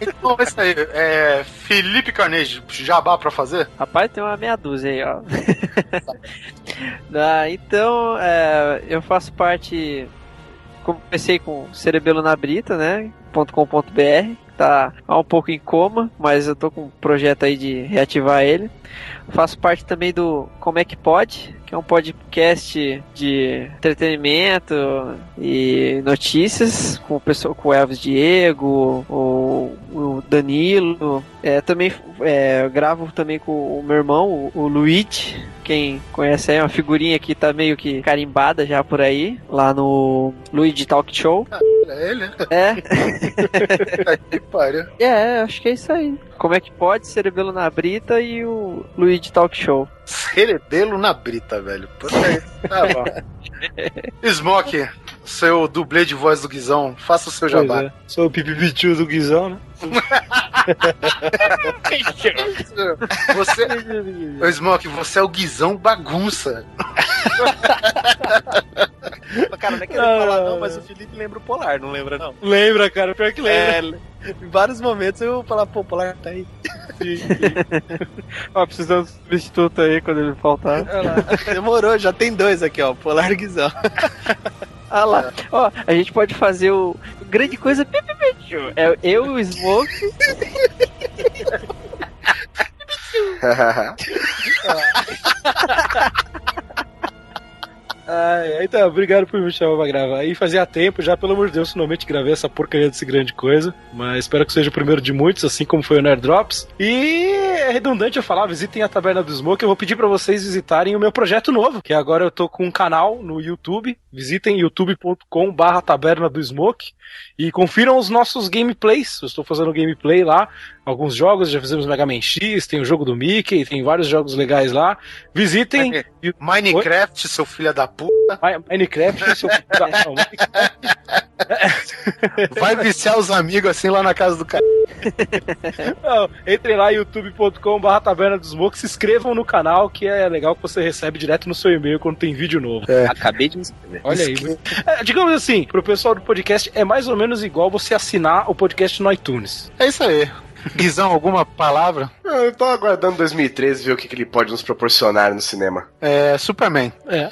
E: Então é isso aí. É, Felipe Carnegie, jabá pra fazer?
F: Rapaz, tem uma meia dúzia aí, ó. Ah, então, é, eu faço parte. Comecei com Cerebelo na Brita, né? .com.br. Tá há um pouco em coma, mas eu tô com um projeto aí de reativar ele. Faço parte também do Como é que Pode, que é um podcast de entretenimento e notícias com o pessoal, com o Elvis Diego, o, o Danilo. É, também é, eu gravo também com o meu irmão, o, o Luigi. Quem conhece aí, é uma figurinha que tá meio que carimbada já por aí, lá no Luigi Talk Show.
E: É ele?
F: É,
E: Que pariu.
F: é, acho que é isso aí. Como é que pode? Cerebelo na Brita e o Luigi Talk Show.
E: Cerebelo na brita, velho. Tá bom. Smoke, seu dublê de voz do Guizão, faça o seu
H: Pois
E: jabá.
H: é. Sou o pipipitiu do Guizão, né?
E: Você, Ô, Smoke, você é o Guizão bagunça.
I: Cara, não é querendo falar não, mas o Felipe lembra o Polar, não lembra não?
H: Lembra, cara, pior que lembra.
I: É, em vários momentos eu falar, pô, o Polar tá aí.
F: Ó, precisando de substituto aí quando ele faltar.
I: Demorou, já tem dois aqui, ó, Polar Guizão.
F: Ah lá. Ó, a gente pode fazer o. Grande coisa. É eu, o Smoke.
H: Ai, então, obrigado por me chamar pra gravar. E fazia tempo já, pelo amor de Deus, finalmente gravei essa porcaria desse grande coisa. Mas espero que seja o primeiro de muitos, assim como foi o Nerd Drops. E é redundante eu falar, visitem a Taberna do Smoke. Eu vou pedir pra vocês visitarem o meu projeto novo, que agora eu tô com um canal no YouTube. Visitem youtube.com barra Taberna do Smoke. E confiram os nossos gameplays. Eu estou fazendo gameplay lá. Alguns jogos, já fizemos Mega Man X, tem o jogo do Mickey, tem vários jogos legais lá. Visitem.
E: Minecraft, seu filho da puta.
H: Mi- Minecraft, seu não,
E: Vai viciar os amigos assim lá na casa do cara.
H: Não, entrem lá youtube.com.br taberna dos Smoke, se inscrevam no canal que é legal que você recebe direto no seu e-mail quando tem vídeo novo.
I: Acabei de me inscrever.
H: Olha aí. É, digamos assim, pro pessoal do podcast é mais ou menos igual você assinar o podcast no iTunes.
E: É isso aí. Guizão, alguma palavra?
G: Eu tô aguardando 2013 ver o que, que ele pode nos proporcionar no cinema.
E: É, Superman.
H: É.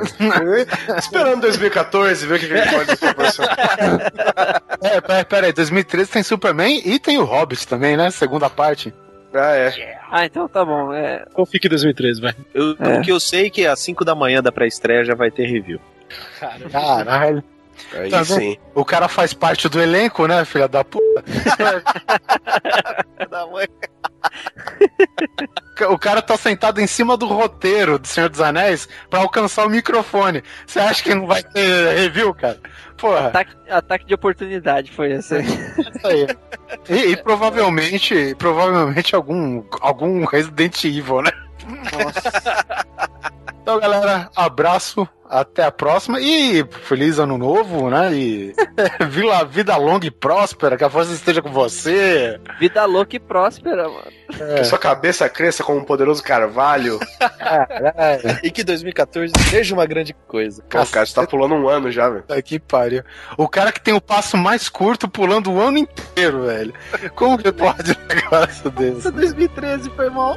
G: Esperando 2014 ver o que, que ele pode nos proporcionar.
E: É, pera, pera aí, 2013 tem Superman e tem o Hobbit também, né? Segunda parte.
G: Ah, é.
F: Ah, então tá bom. É,
H: Então fique 2013, vai.
I: Eu,
F: É.
I: O que eu sei é que às 5 da manhã da pré-estreia já vai ter review.
E: Caralho.
G: Aí
E: Tá
G: sim.
E: O cara faz parte do elenco, né, filha da puta? O cara tá sentado em cima do roteiro do Senhor dos Anéis pra alcançar o microfone. Você acha que não vai ter review, cara? Porra,
F: ataque, ataque de oportunidade foi esse. aí.
E: isso aí. E, e provavelmente, provavelmente algum, algum Resident Evil, né? Então, galera, abraço, até a próxima e feliz ano novo, né? E vida, vida longa e próspera, que a força esteja com você.
F: Vida louca e próspera, mano.
G: Que sua cabeça cresça como um poderoso carvalho.
E: É,
I: E que 2014 seja uma grande coisa.
G: Pô, cara, você tá pulando um ano já, velho.
E: Puta que pariu. O cara que tem o passo mais curto pulando o ano inteiro, velho. Como que pode um negócio desse?
I: 2013 foi mal.